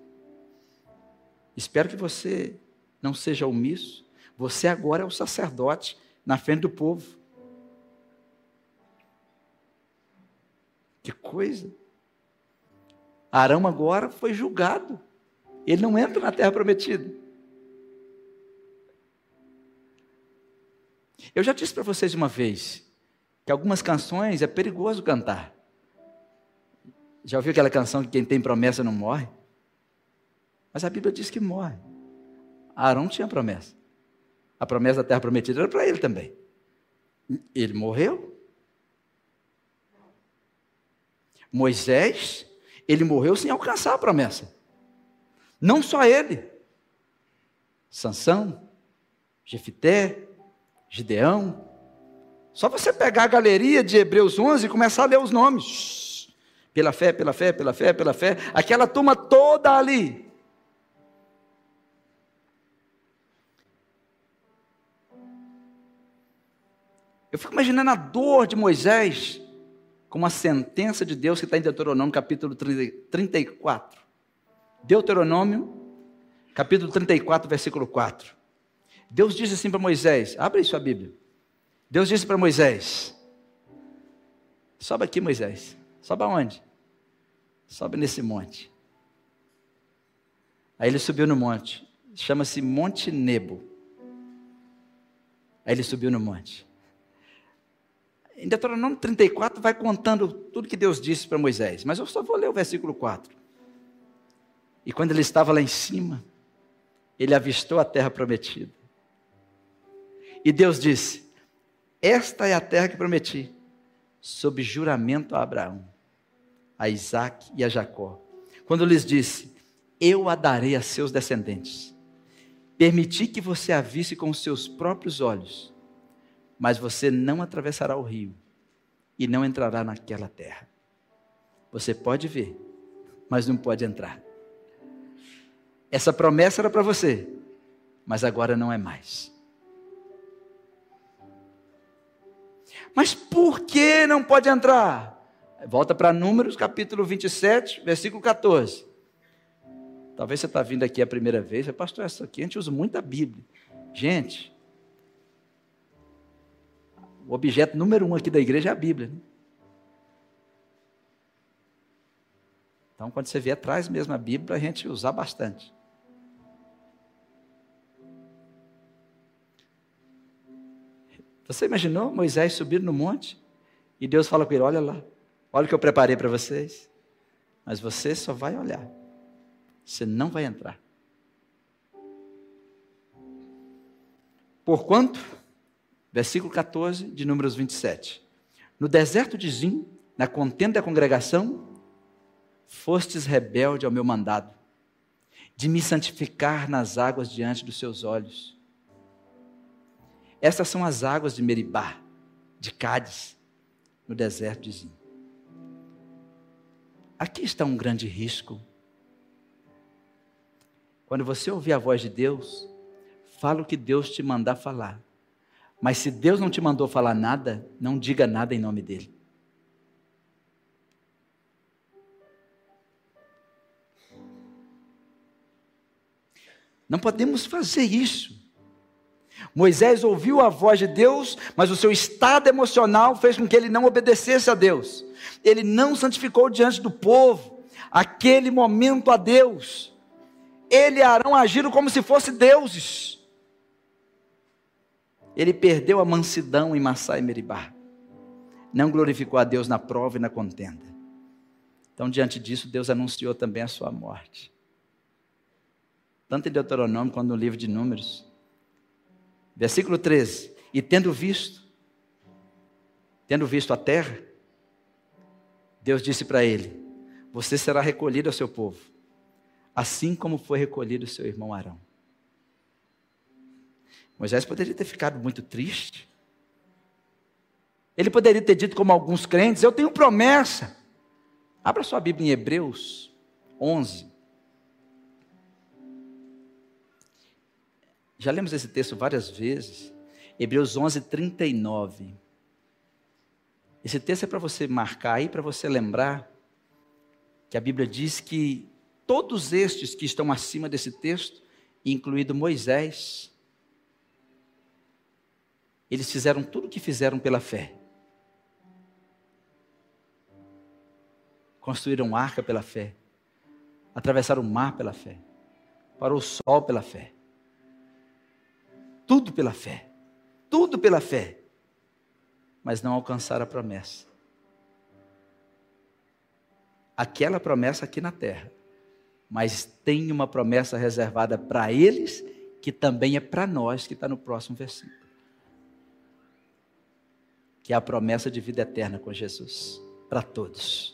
Espero que você não seja omisso. Você agora é o sacerdote na frente do povo. Que coisa. Arão agora foi julgado. Ele não entra na terra prometida. Eu já disse para vocês uma vez que algumas canções é perigoso cantar. Já ouviu aquela canção que quem tem promessa não morre? Mas a Bíblia diz que morre. Arão tinha promessa. A promessa da terra prometida era para ele também. Ele morreu. Moisés, ele morreu sem alcançar a promessa. Não só ele. Sansão, Jefité, Gideão. Só você pegar a galeria de Hebreus 11 e começar a ler os nomes. Pela fé, pela fé, pela fé, pela fé. Aquela turma toda ali. Eu fico imaginando a dor de Moisés com uma sentença de Deus que está em Deuteronômio, capítulo 34. Deuteronômio, capítulo 34, versículo 4. Deus disse assim para Moisés: abre aí sua Bíblia. Deus disse para Moisés: sobe aqui, Moisés. Sobe aonde? Sobe nesse monte. Aí ele subiu no monte. Chama-se Monte Nebo. Aí ele subiu no monte. Em Deuteronômio 34 vai contando tudo que Deus disse para Moisés. Mas eu só vou ler o versículo 4. E quando ele estava lá em cima, ele avistou a terra prometida. E Deus disse: Esta é a terra que prometi, sob juramento a Abraão, a Isaac e a Jacó. Quando lhes disse: Eu a darei a seus descendentes. Permiti que você a visse com os seus próprios olhos, mas você não atravessará o rio e não entrará naquela terra. Você pode ver, mas não pode entrar. Essa promessa era para você, mas agora não é mais. Mas por que não pode entrar? Volta para Números, capítulo 27, versículo 14. Talvez você está vindo aqui a primeira vez, pastor, essa aqui a gente usa muito a Bíblia. Gente, o objeto número um aqui da igreja é a Bíblia. Né? Então, quando você vier, traz mesmo a Bíblia para a gente usar bastante. Você imaginou Moisés subir no monte e Deus fala com ele: Olha lá, olha o que eu preparei para vocês. Mas você só vai olhar, você não vai entrar. Porquanto, versículo 14 de Números 27. No deserto de Zim, na contenda da congregação, fostes rebelde ao meu mandado, de me santificar nas águas diante dos seus olhos. Essas são as águas de Meribá, de Cádiz, no deserto de Zim. Aqui está um grande risco. Quando você ouvir a voz de Deus, fala o que Deus te mandar falar. Mas se Deus não te mandou falar nada, não diga nada em nome dele. Não podemos fazer isso. Moisés ouviu a voz de Deus, mas o seu estado emocional fez com que ele não obedecesse a Deus. Ele não santificou diante do povo aquele momento a Deus. Ele e Arão agiram como se fossem deuses. Ele perdeu a mansidão em Massá e Meribá. Não glorificou a Deus na prova e na contenda. Então, diante disso, Deus anunciou também a sua morte. Tanto em Deuteronômio quanto no livro de Números. Versículo 13: E tendo visto, tendo visto a terra, Deus disse para ele: Você será recolhido ao seu povo, assim como foi recolhido o seu irmão Arão. Moisés poderia ter ficado muito triste. Ele poderia ter dito, como alguns crentes: Eu tenho promessa. Abra sua Bíblia em Hebreus 11. Já lemos esse texto várias vezes. Hebreus 11, 39. Esse texto é para você marcar aí, para você lembrar que a Bíblia diz que todos estes que estão acima desse texto, incluído Moisés, eles fizeram tudo o que fizeram pela fé. Construíram arca pela fé, atravessaram o mar pela fé, parou o sol pela fé. Tudo pela fé. Tudo pela fé. Mas não alcançaram a promessa. Aquela promessa aqui na terra. Mas tem uma promessa reservada para eles, que também é para nós, que está no próximo versículo. Que é a promessa de vida eterna com Jesus. Para todos.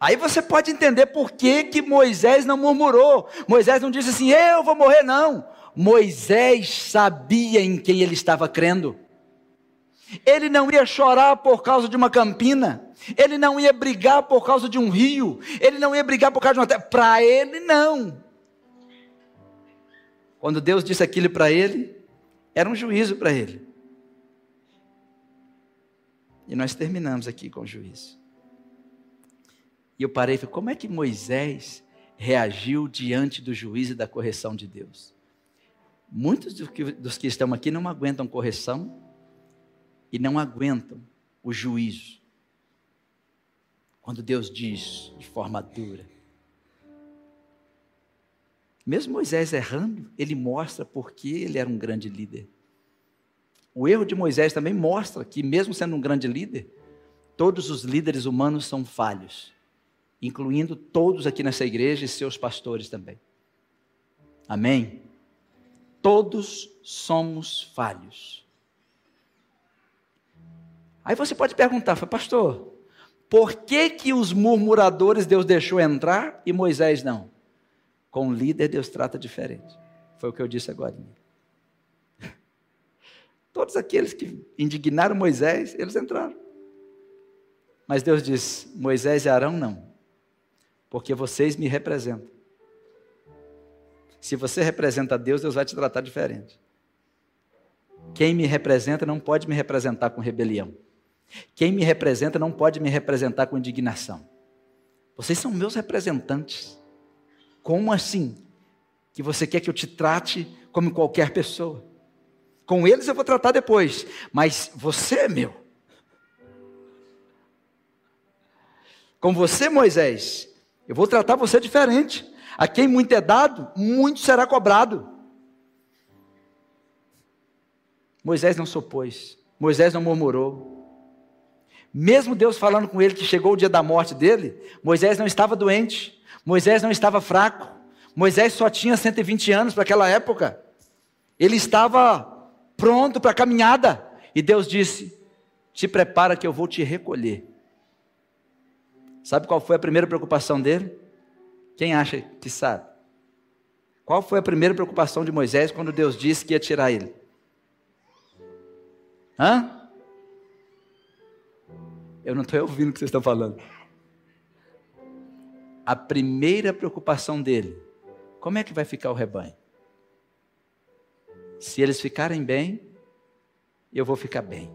Aí você pode entender por que, que Moisés não murmurou. Moisés não disse assim, eu vou morrer, não. Moisés sabia em quem ele estava crendo. Ele não ia chorar por causa de uma campina. Ele não ia brigar por causa de um rio. Ele não ia brigar por causa de uma terra. Para ele, não. Quando Deus disse aquilo para ele, era um juízo para ele. E nós terminamos aqui com o juízo. E eu parei e falei: como é que Moisés reagiu diante do juízo e da correção de Deus? Muitos dos que, estão aqui não aguentam correção e não aguentam o juízo. Quando Deus diz de forma dura. Mesmo Moisés errando, ele mostra porque ele era um grande líder. O erro de Moisés também mostra que, mesmo sendo um grande líder, todos os líderes humanos são falhos incluindo todos aqui nessa igreja e seus pastores também. Amém? Todos somos falhos. Aí você pode perguntar, pastor, por que que os murmuradores Deus deixou entrar e Moisés não? Com o líder Deus trata diferente. Foi o que eu disse agora. Todos aqueles que indignaram Moisés, eles entraram. Mas Deus disse: Moisés e Arão não porque vocês me representam. Se você representa Deus, Deus vai te tratar diferente. Quem me representa não pode me representar com rebelião. Quem me representa não pode me representar com indignação. Vocês são meus representantes. Como assim? Que você quer que eu te trate como qualquer pessoa? Com eles eu vou tratar depois, mas você é meu. Com você, Moisés, eu vou tratar você diferente. A quem muito é dado, muito será cobrado. Moisés não se opôs. Moisés não murmurou. Mesmo Deus falando com ele que chegou o dia da morte dele, Moisés não estava doente. Moisés não estava fraco. Moisés só tinha 120 anos para aquela época. Ele estava pronto para a caminhada. E Deus disse: Te prepara que eu vou te recolher. Sabe qual foi a primeira preocupação dele? Quem acha que sabe? Qual foi a primeira preocupação de Moisés quando Deus disse que ia tirar ele? Hã? Eu não estou ouvindo o que vocês estão falando. A primeira preocupação dele: como é que vai ficar o rebanho? Se eles ficarem bem, eu vou ficar bem.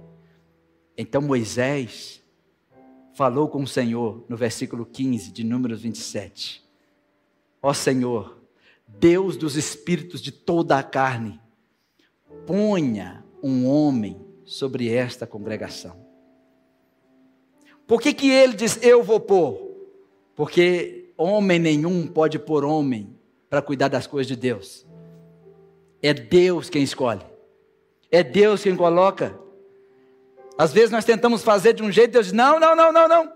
Então Moisés falou com o Senhor no versículo 15 de Números 27. Ó Senhor, Deus dos espíritos de toda a carne, ponha um homem sobre esta congregação. Por que, que ele diz, eu vou pôr? Porque homem nenhum pode pôr homem para cuidar das coisas de Deus. É Deus quem escolhe. É Deus quem coloca. Às vezes nós tentamos fazer de um jeito, Deus diz: não, não, não, não, não.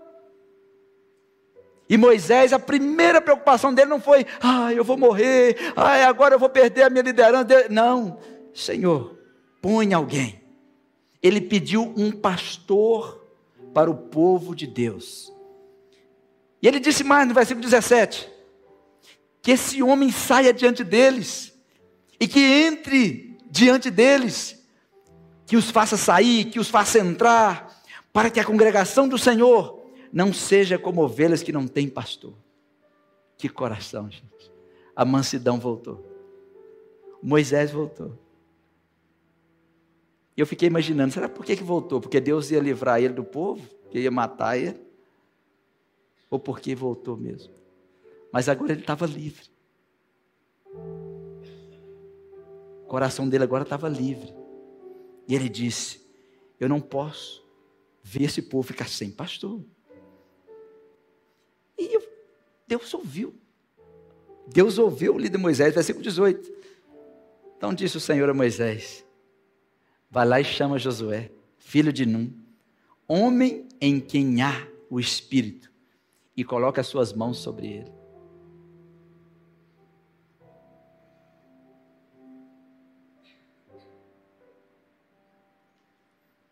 E Moisés, a primeira preocupação dele não foi, ah, eu vou morrer, ah, agora eu vou perder a minha liderança. Não, Senhor, põe alguém. Ele pediu um pastor para o povo de Deus. E ele disse mais no versículo 17: que esse homem saia diante deles e que entre diante deles que os faça sair, que os faça entrar, para que a congregação do Senhor não seja como ovelhas que não têm pastor. Que coração, gente. A mansidão voltou. Moisés voltou. Eu fiquei imaginando, será por que, que voltou? Porque Deus ia livrar ele do povo? Que ia matar ele? Ou porque voltou mesmo? Mas agora ele estava livre. O coração dele agora estava livre. E ele disse: Eu não posso ver esse povo ficar sem pastor. E eu, Deus ouviu. Deus ouviu o líder Moisés, versículo 18. Então disse o Senhor a Moisés: Vai lá e chama Josué, filho de Num, homem em quem há o Espírito, e coloca as suas mãos sobre ele.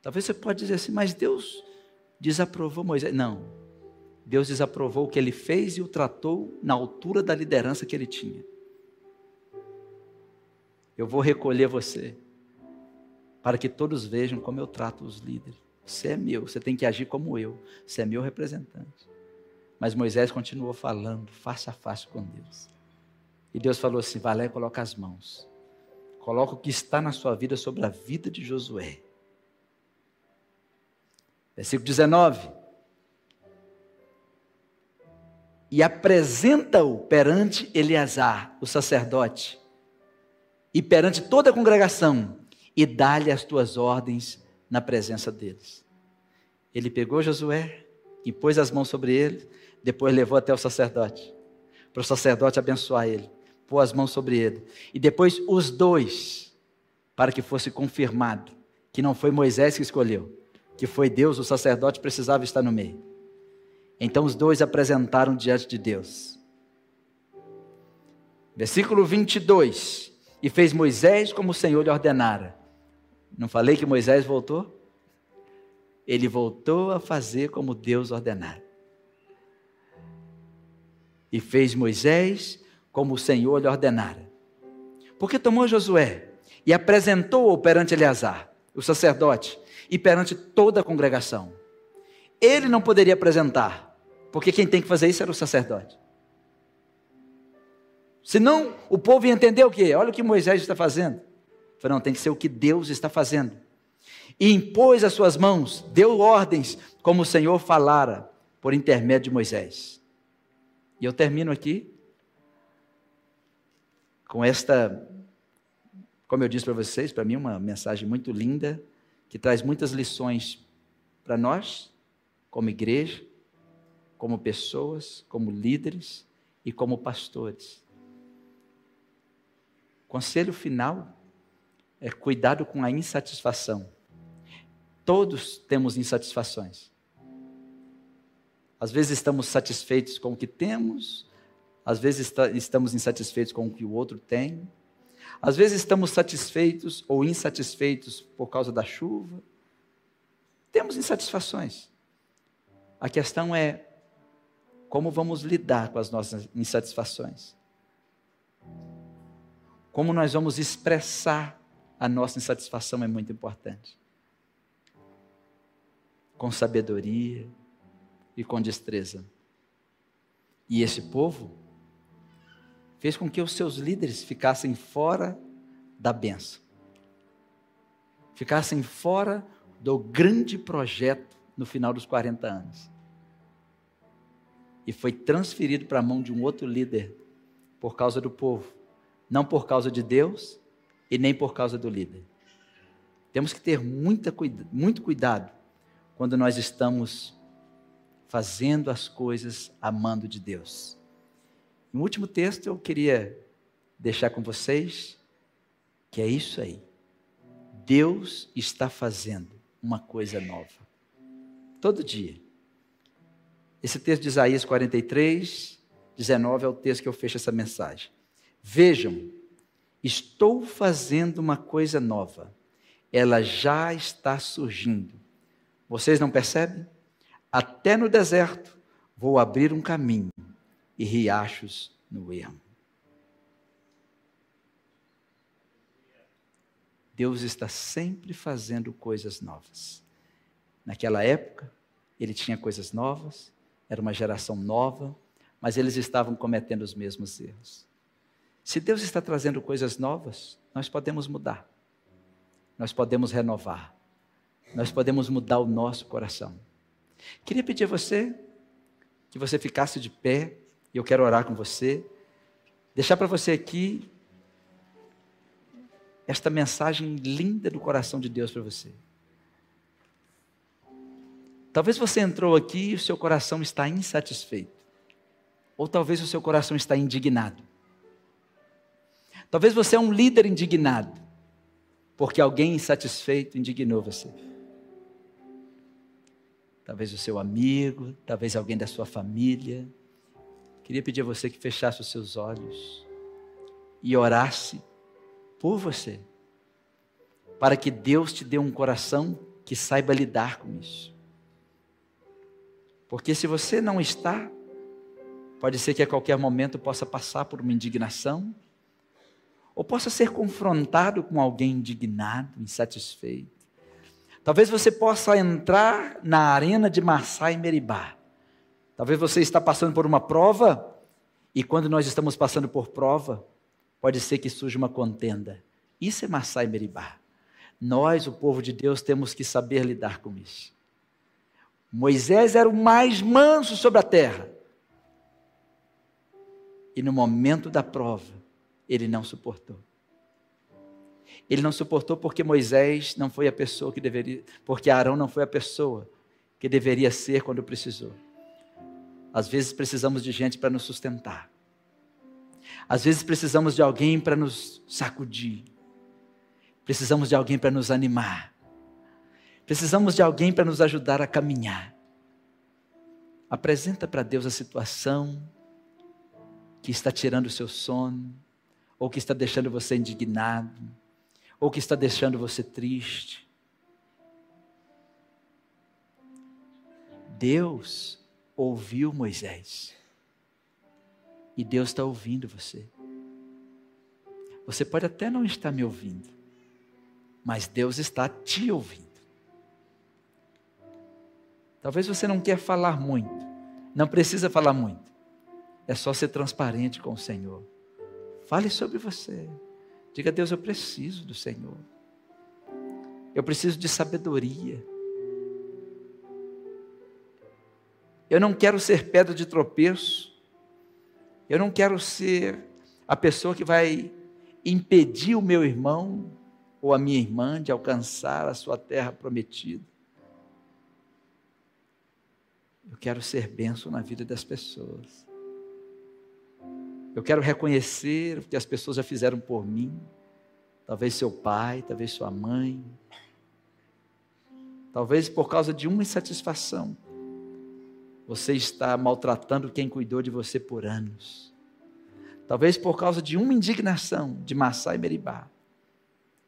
Talvez você pode dizer assim, mas Deus desaprovou Moisés. Não. Deus desaprovou o que ele fez e o tratou na altura da liderança que ele tinha. Eu vou recolher você, para que todos vejam como eu trato os líderes. Você é meu, você tem que agir como eu. Você é meu representante. Mas Moisés continuou falando face a face com Deus. E Deus falou assim: e coloca as mãos. Coloca o que está na sua vida sobre a vida de Josué. Versículo 19. E apresenta-o perante Eleazar, o sacerdote, e perante toda a congregação, e dá-lhe as tuas ordens na presença deles. Ele pegou Josué e pôs as mãos sobre ele, depois levou até o sacerdote, para o sacerdote abençoar ele, pôs as mãos sobre ele, e depois os dois, para que fosse confirmado que não foi Moisés que escolheu, que foi Deus, o sacerdote precisava estar no meio. Então os dois apresentaram diante de Deus. Versículo 22. E fez Moisés como o Senhor lhe ordenara. Não falei que Moisés voltou? Ele voltou a fazer como Deus ordenara. E fez Moisés como o Senhor lhe ordenara. Porque tomou Josué e apresentou-o perante Eleazar, o sacerdote, e perante toda a congregação. Ele não poderia apresentar, porque quem tem que fazer isso era o sacerdote. Senão o povo ia entender o quê? Olha o que Moisés está fazendo. Falei, não, tem que ser o que Deus está fazendo. E impôs as suas mãos, deu ordens, como o Senhor falara, por intermédio de Moisés. E eu termino aqui com esta, como eu disse para vocês, para mim uma mensagem muito linda que traz muitas lições para nós, como igreja, como pessoas, como líderes e como pastores. O conselho final é cuidado com a insatisfação. Todos temos insatisfações. Às vezes estamos satisfeitos com o que temos, às vezes estamos insatisfeitos com o que o outro tem, às vezes estamos satisfeitos ou insatisfeitos por causa da chuva. Temos insatisfações. A questão é como vamos lidar com as nossas insatisfações. Como nós vamos expressar a nossa insatisfação é muito importante. Com sabedoria e com destreza. E esse povo fez com que os seus líderes ficassem fora da benção, ficassem fora do grande projeto no final dos 40 anos. E foi transferido para a mão de um outro líder por causa do povo, não por causa de Deus e nem por causa do líder. Temos que ter muita, muito cuidado quando nós estamos fazendo as coisas amando de Deus. No último texto eu queria deixar com vocês que é isso aí. Deus está fazendo uma coisa nova. Todo dia. Esse texto de Isaías 43, 19 é o texto que eu fecho essa mensagem. Vejam, estou fazendo uma coisa nova. Ela já está surgindo. Vocês não percebem? Até no deserto vou abrir um caminho e riachos no ermo. Deus está sempre fazendo coisas novas. Naquela época, ele tinha coisas novas, era uma geração nova, mas eles estavam cometendo os mesmos erros. Se Deus está trazendo coisas novas, nós podemos mudar, nós podemos renovar, nós podemos mudar o nosso coração. Queria pedir a você que você ficasse de pé, e eu quero orar com você, deixar para você aqui esta mensagem linda do coração de Deus para você. Talvez você entrou aqui e o seu coração está insatisfeito. Ou talvez o seu coração está indignado. Talvez você é um líder indignado, porque alguém insatisfeito indignou você. Talvez o seu amigo, talvez alguém da sua família. Queria pedir a você que fechasse os seus olhos e orasse por você, para que Deus te dê um coração que saiba lidar com isso. Porque se você não está, pode ser que a qualquer momento possa passar por uma indignação, ou possa ser confrontado com alguém indignado, insatisfeito. Talvez você possa entrar na arena de Massá e Meribá. Talvez você está passando por uma prova, e quando nós estamos passando por prova, pode ser que surja uma contenda. Isso é Massá e Meribá. Nós, o povo de Deus, temos que saber lidar com isso. Moisés era o mais manso sobre a terra. E no momento da prova, ele não suportou. Ele não suportou porque Moisés não foi a pessoa que deveria, porque Arão não foi a pessoa que deveria ser quando precisou. Às vezes precisamos de gente para nos sustentar. Às vezes precisamos de alguém para nos sacudir. Precisamos de alguém para nos animar. Precisamos de alguém para nos ajudar a caminhar. Apresenta para Deus a situação que está tirando o seu sono, ou que está deixando você indignado, ou que está deixando você triste. Deus ouviu Moisés. E Deus está ouvindo você. Você pode até não estar me ouvindo, mas Deus está te ouvindo. Talvez você não quer falar muito. Não precisa falar muito. É só ser transparente com o Senhor. Fale sobre você. Diga a Deus, eu preciso do Senhor. Eu preciso de sabedoria. Eu não quero ser pedra de tropeço. Eu não quero ser a pessoa que vai impedir o meu irmão ou a minha irmã de alcançar a sua terra prometida. Eu quero ser benção na vida das pessoas. Eu quero reconhecer o que as pessoas já fizeram por mim. Talvez seu pai, talvez sua mãe. Talvez por causa de uma insatisfação. Você está maltratando quem cuidou de você por anos. Talvez por causa de uma indignação de Massá e Meribá.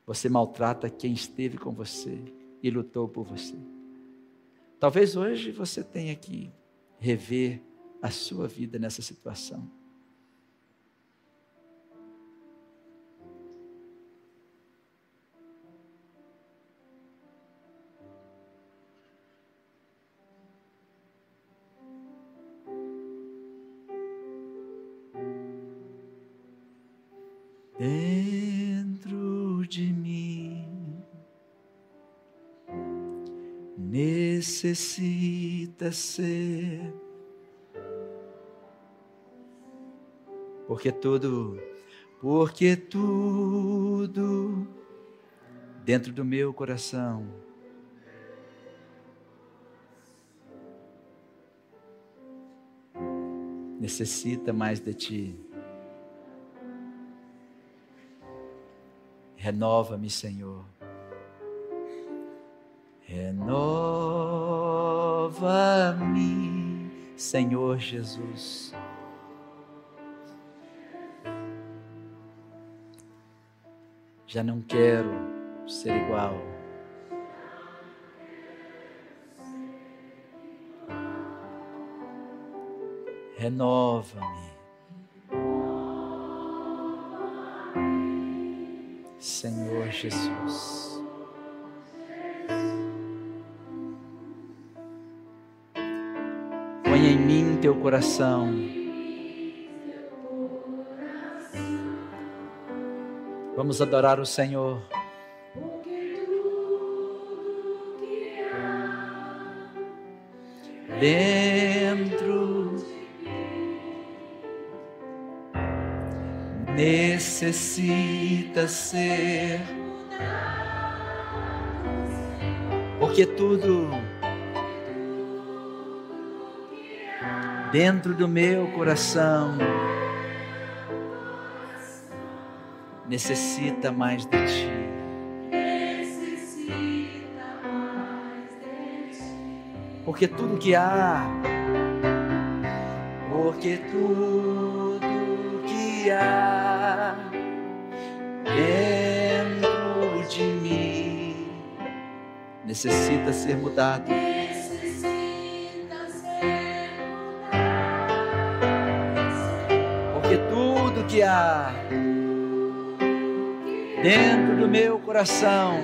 Você maltrata quem esteve com você e lutou por você. Talvez hoje você tenha que rever a sua vida nessa situação. Necessita ser, porque tudo, porque tudo dentro do meu coração necessita mais de ti. Renova-me, Senhor. Renova-me, Senhor Jesus. Já não quero ser igual. Renova-me. Senhor Jesus. Teu coração. Vamos adorar o Senhor. Dentro necessita ser, porque tudo dentro do meu coração necessita mais de ti. Porque tudo que há, porque tudo que há dentro de mim necessita ser mudado. Dentro do meu coração.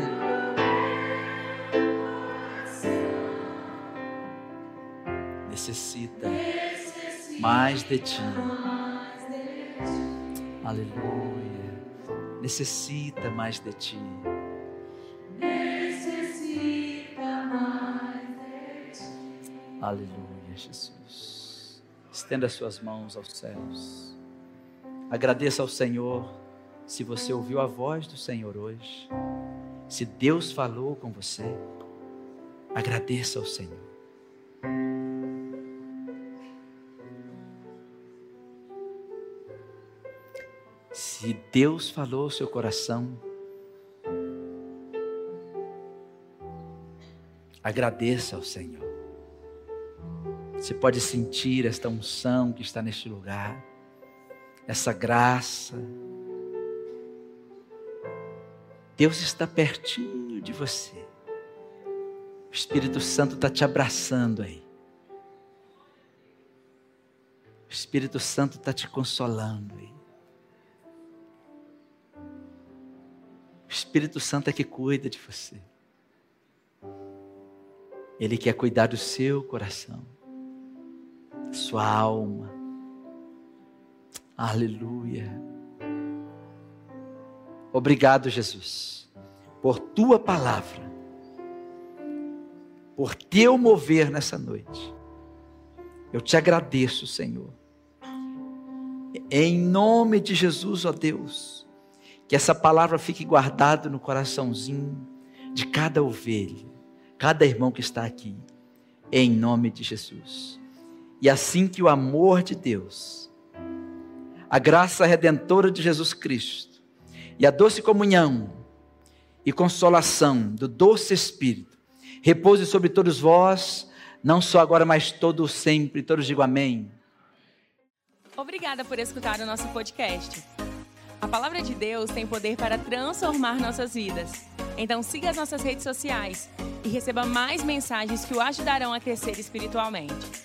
Necessita mais de ti. Aleluia. Necessita mais de ti. Aleluia, Jesus. Estenda suas mãos aos céus. Agradeça ao Senhor se você ouviu a voz do Senhor hoje, se Deus falou com você, agradeça ao Senhor. Se Deus falou ao seu coração, agradeça ao Senhor. Você pode sentir esta unção que está neste lugar, essa graça, Deus está pertinho de você. O Espírito Santo está te abraçando aí. O Espírito Santo está te consolando aí. O Espírito Santo é que cuida de você. Ele quer cuidar do seu coração, da sua alma. Aleluia. Obrigado, Jesus, por tua palavra, por teu mover nessa noite. Eu te agradeço, Senhor. Em nome de Jesus, ó Deus, que essa palavra fique guardada no coraçãozinho de cada ovelha, cada irmão que está aqui, em nome de Jesus. E assim que o amor de Deus, a graça redentora de Jesus Cristo, e a doce comunhão e consolação do doce Espírito repouse sobre todos vós, não só agora, mas todo sempre. Todos digam amém. Obrigada por escutar o nosso podcast. A palavra de Deus tem poder para transformar nossas vidas. Então siga as nossas redes sociais e receba mais mensagens que o ajudarão a crescer espiritualmente.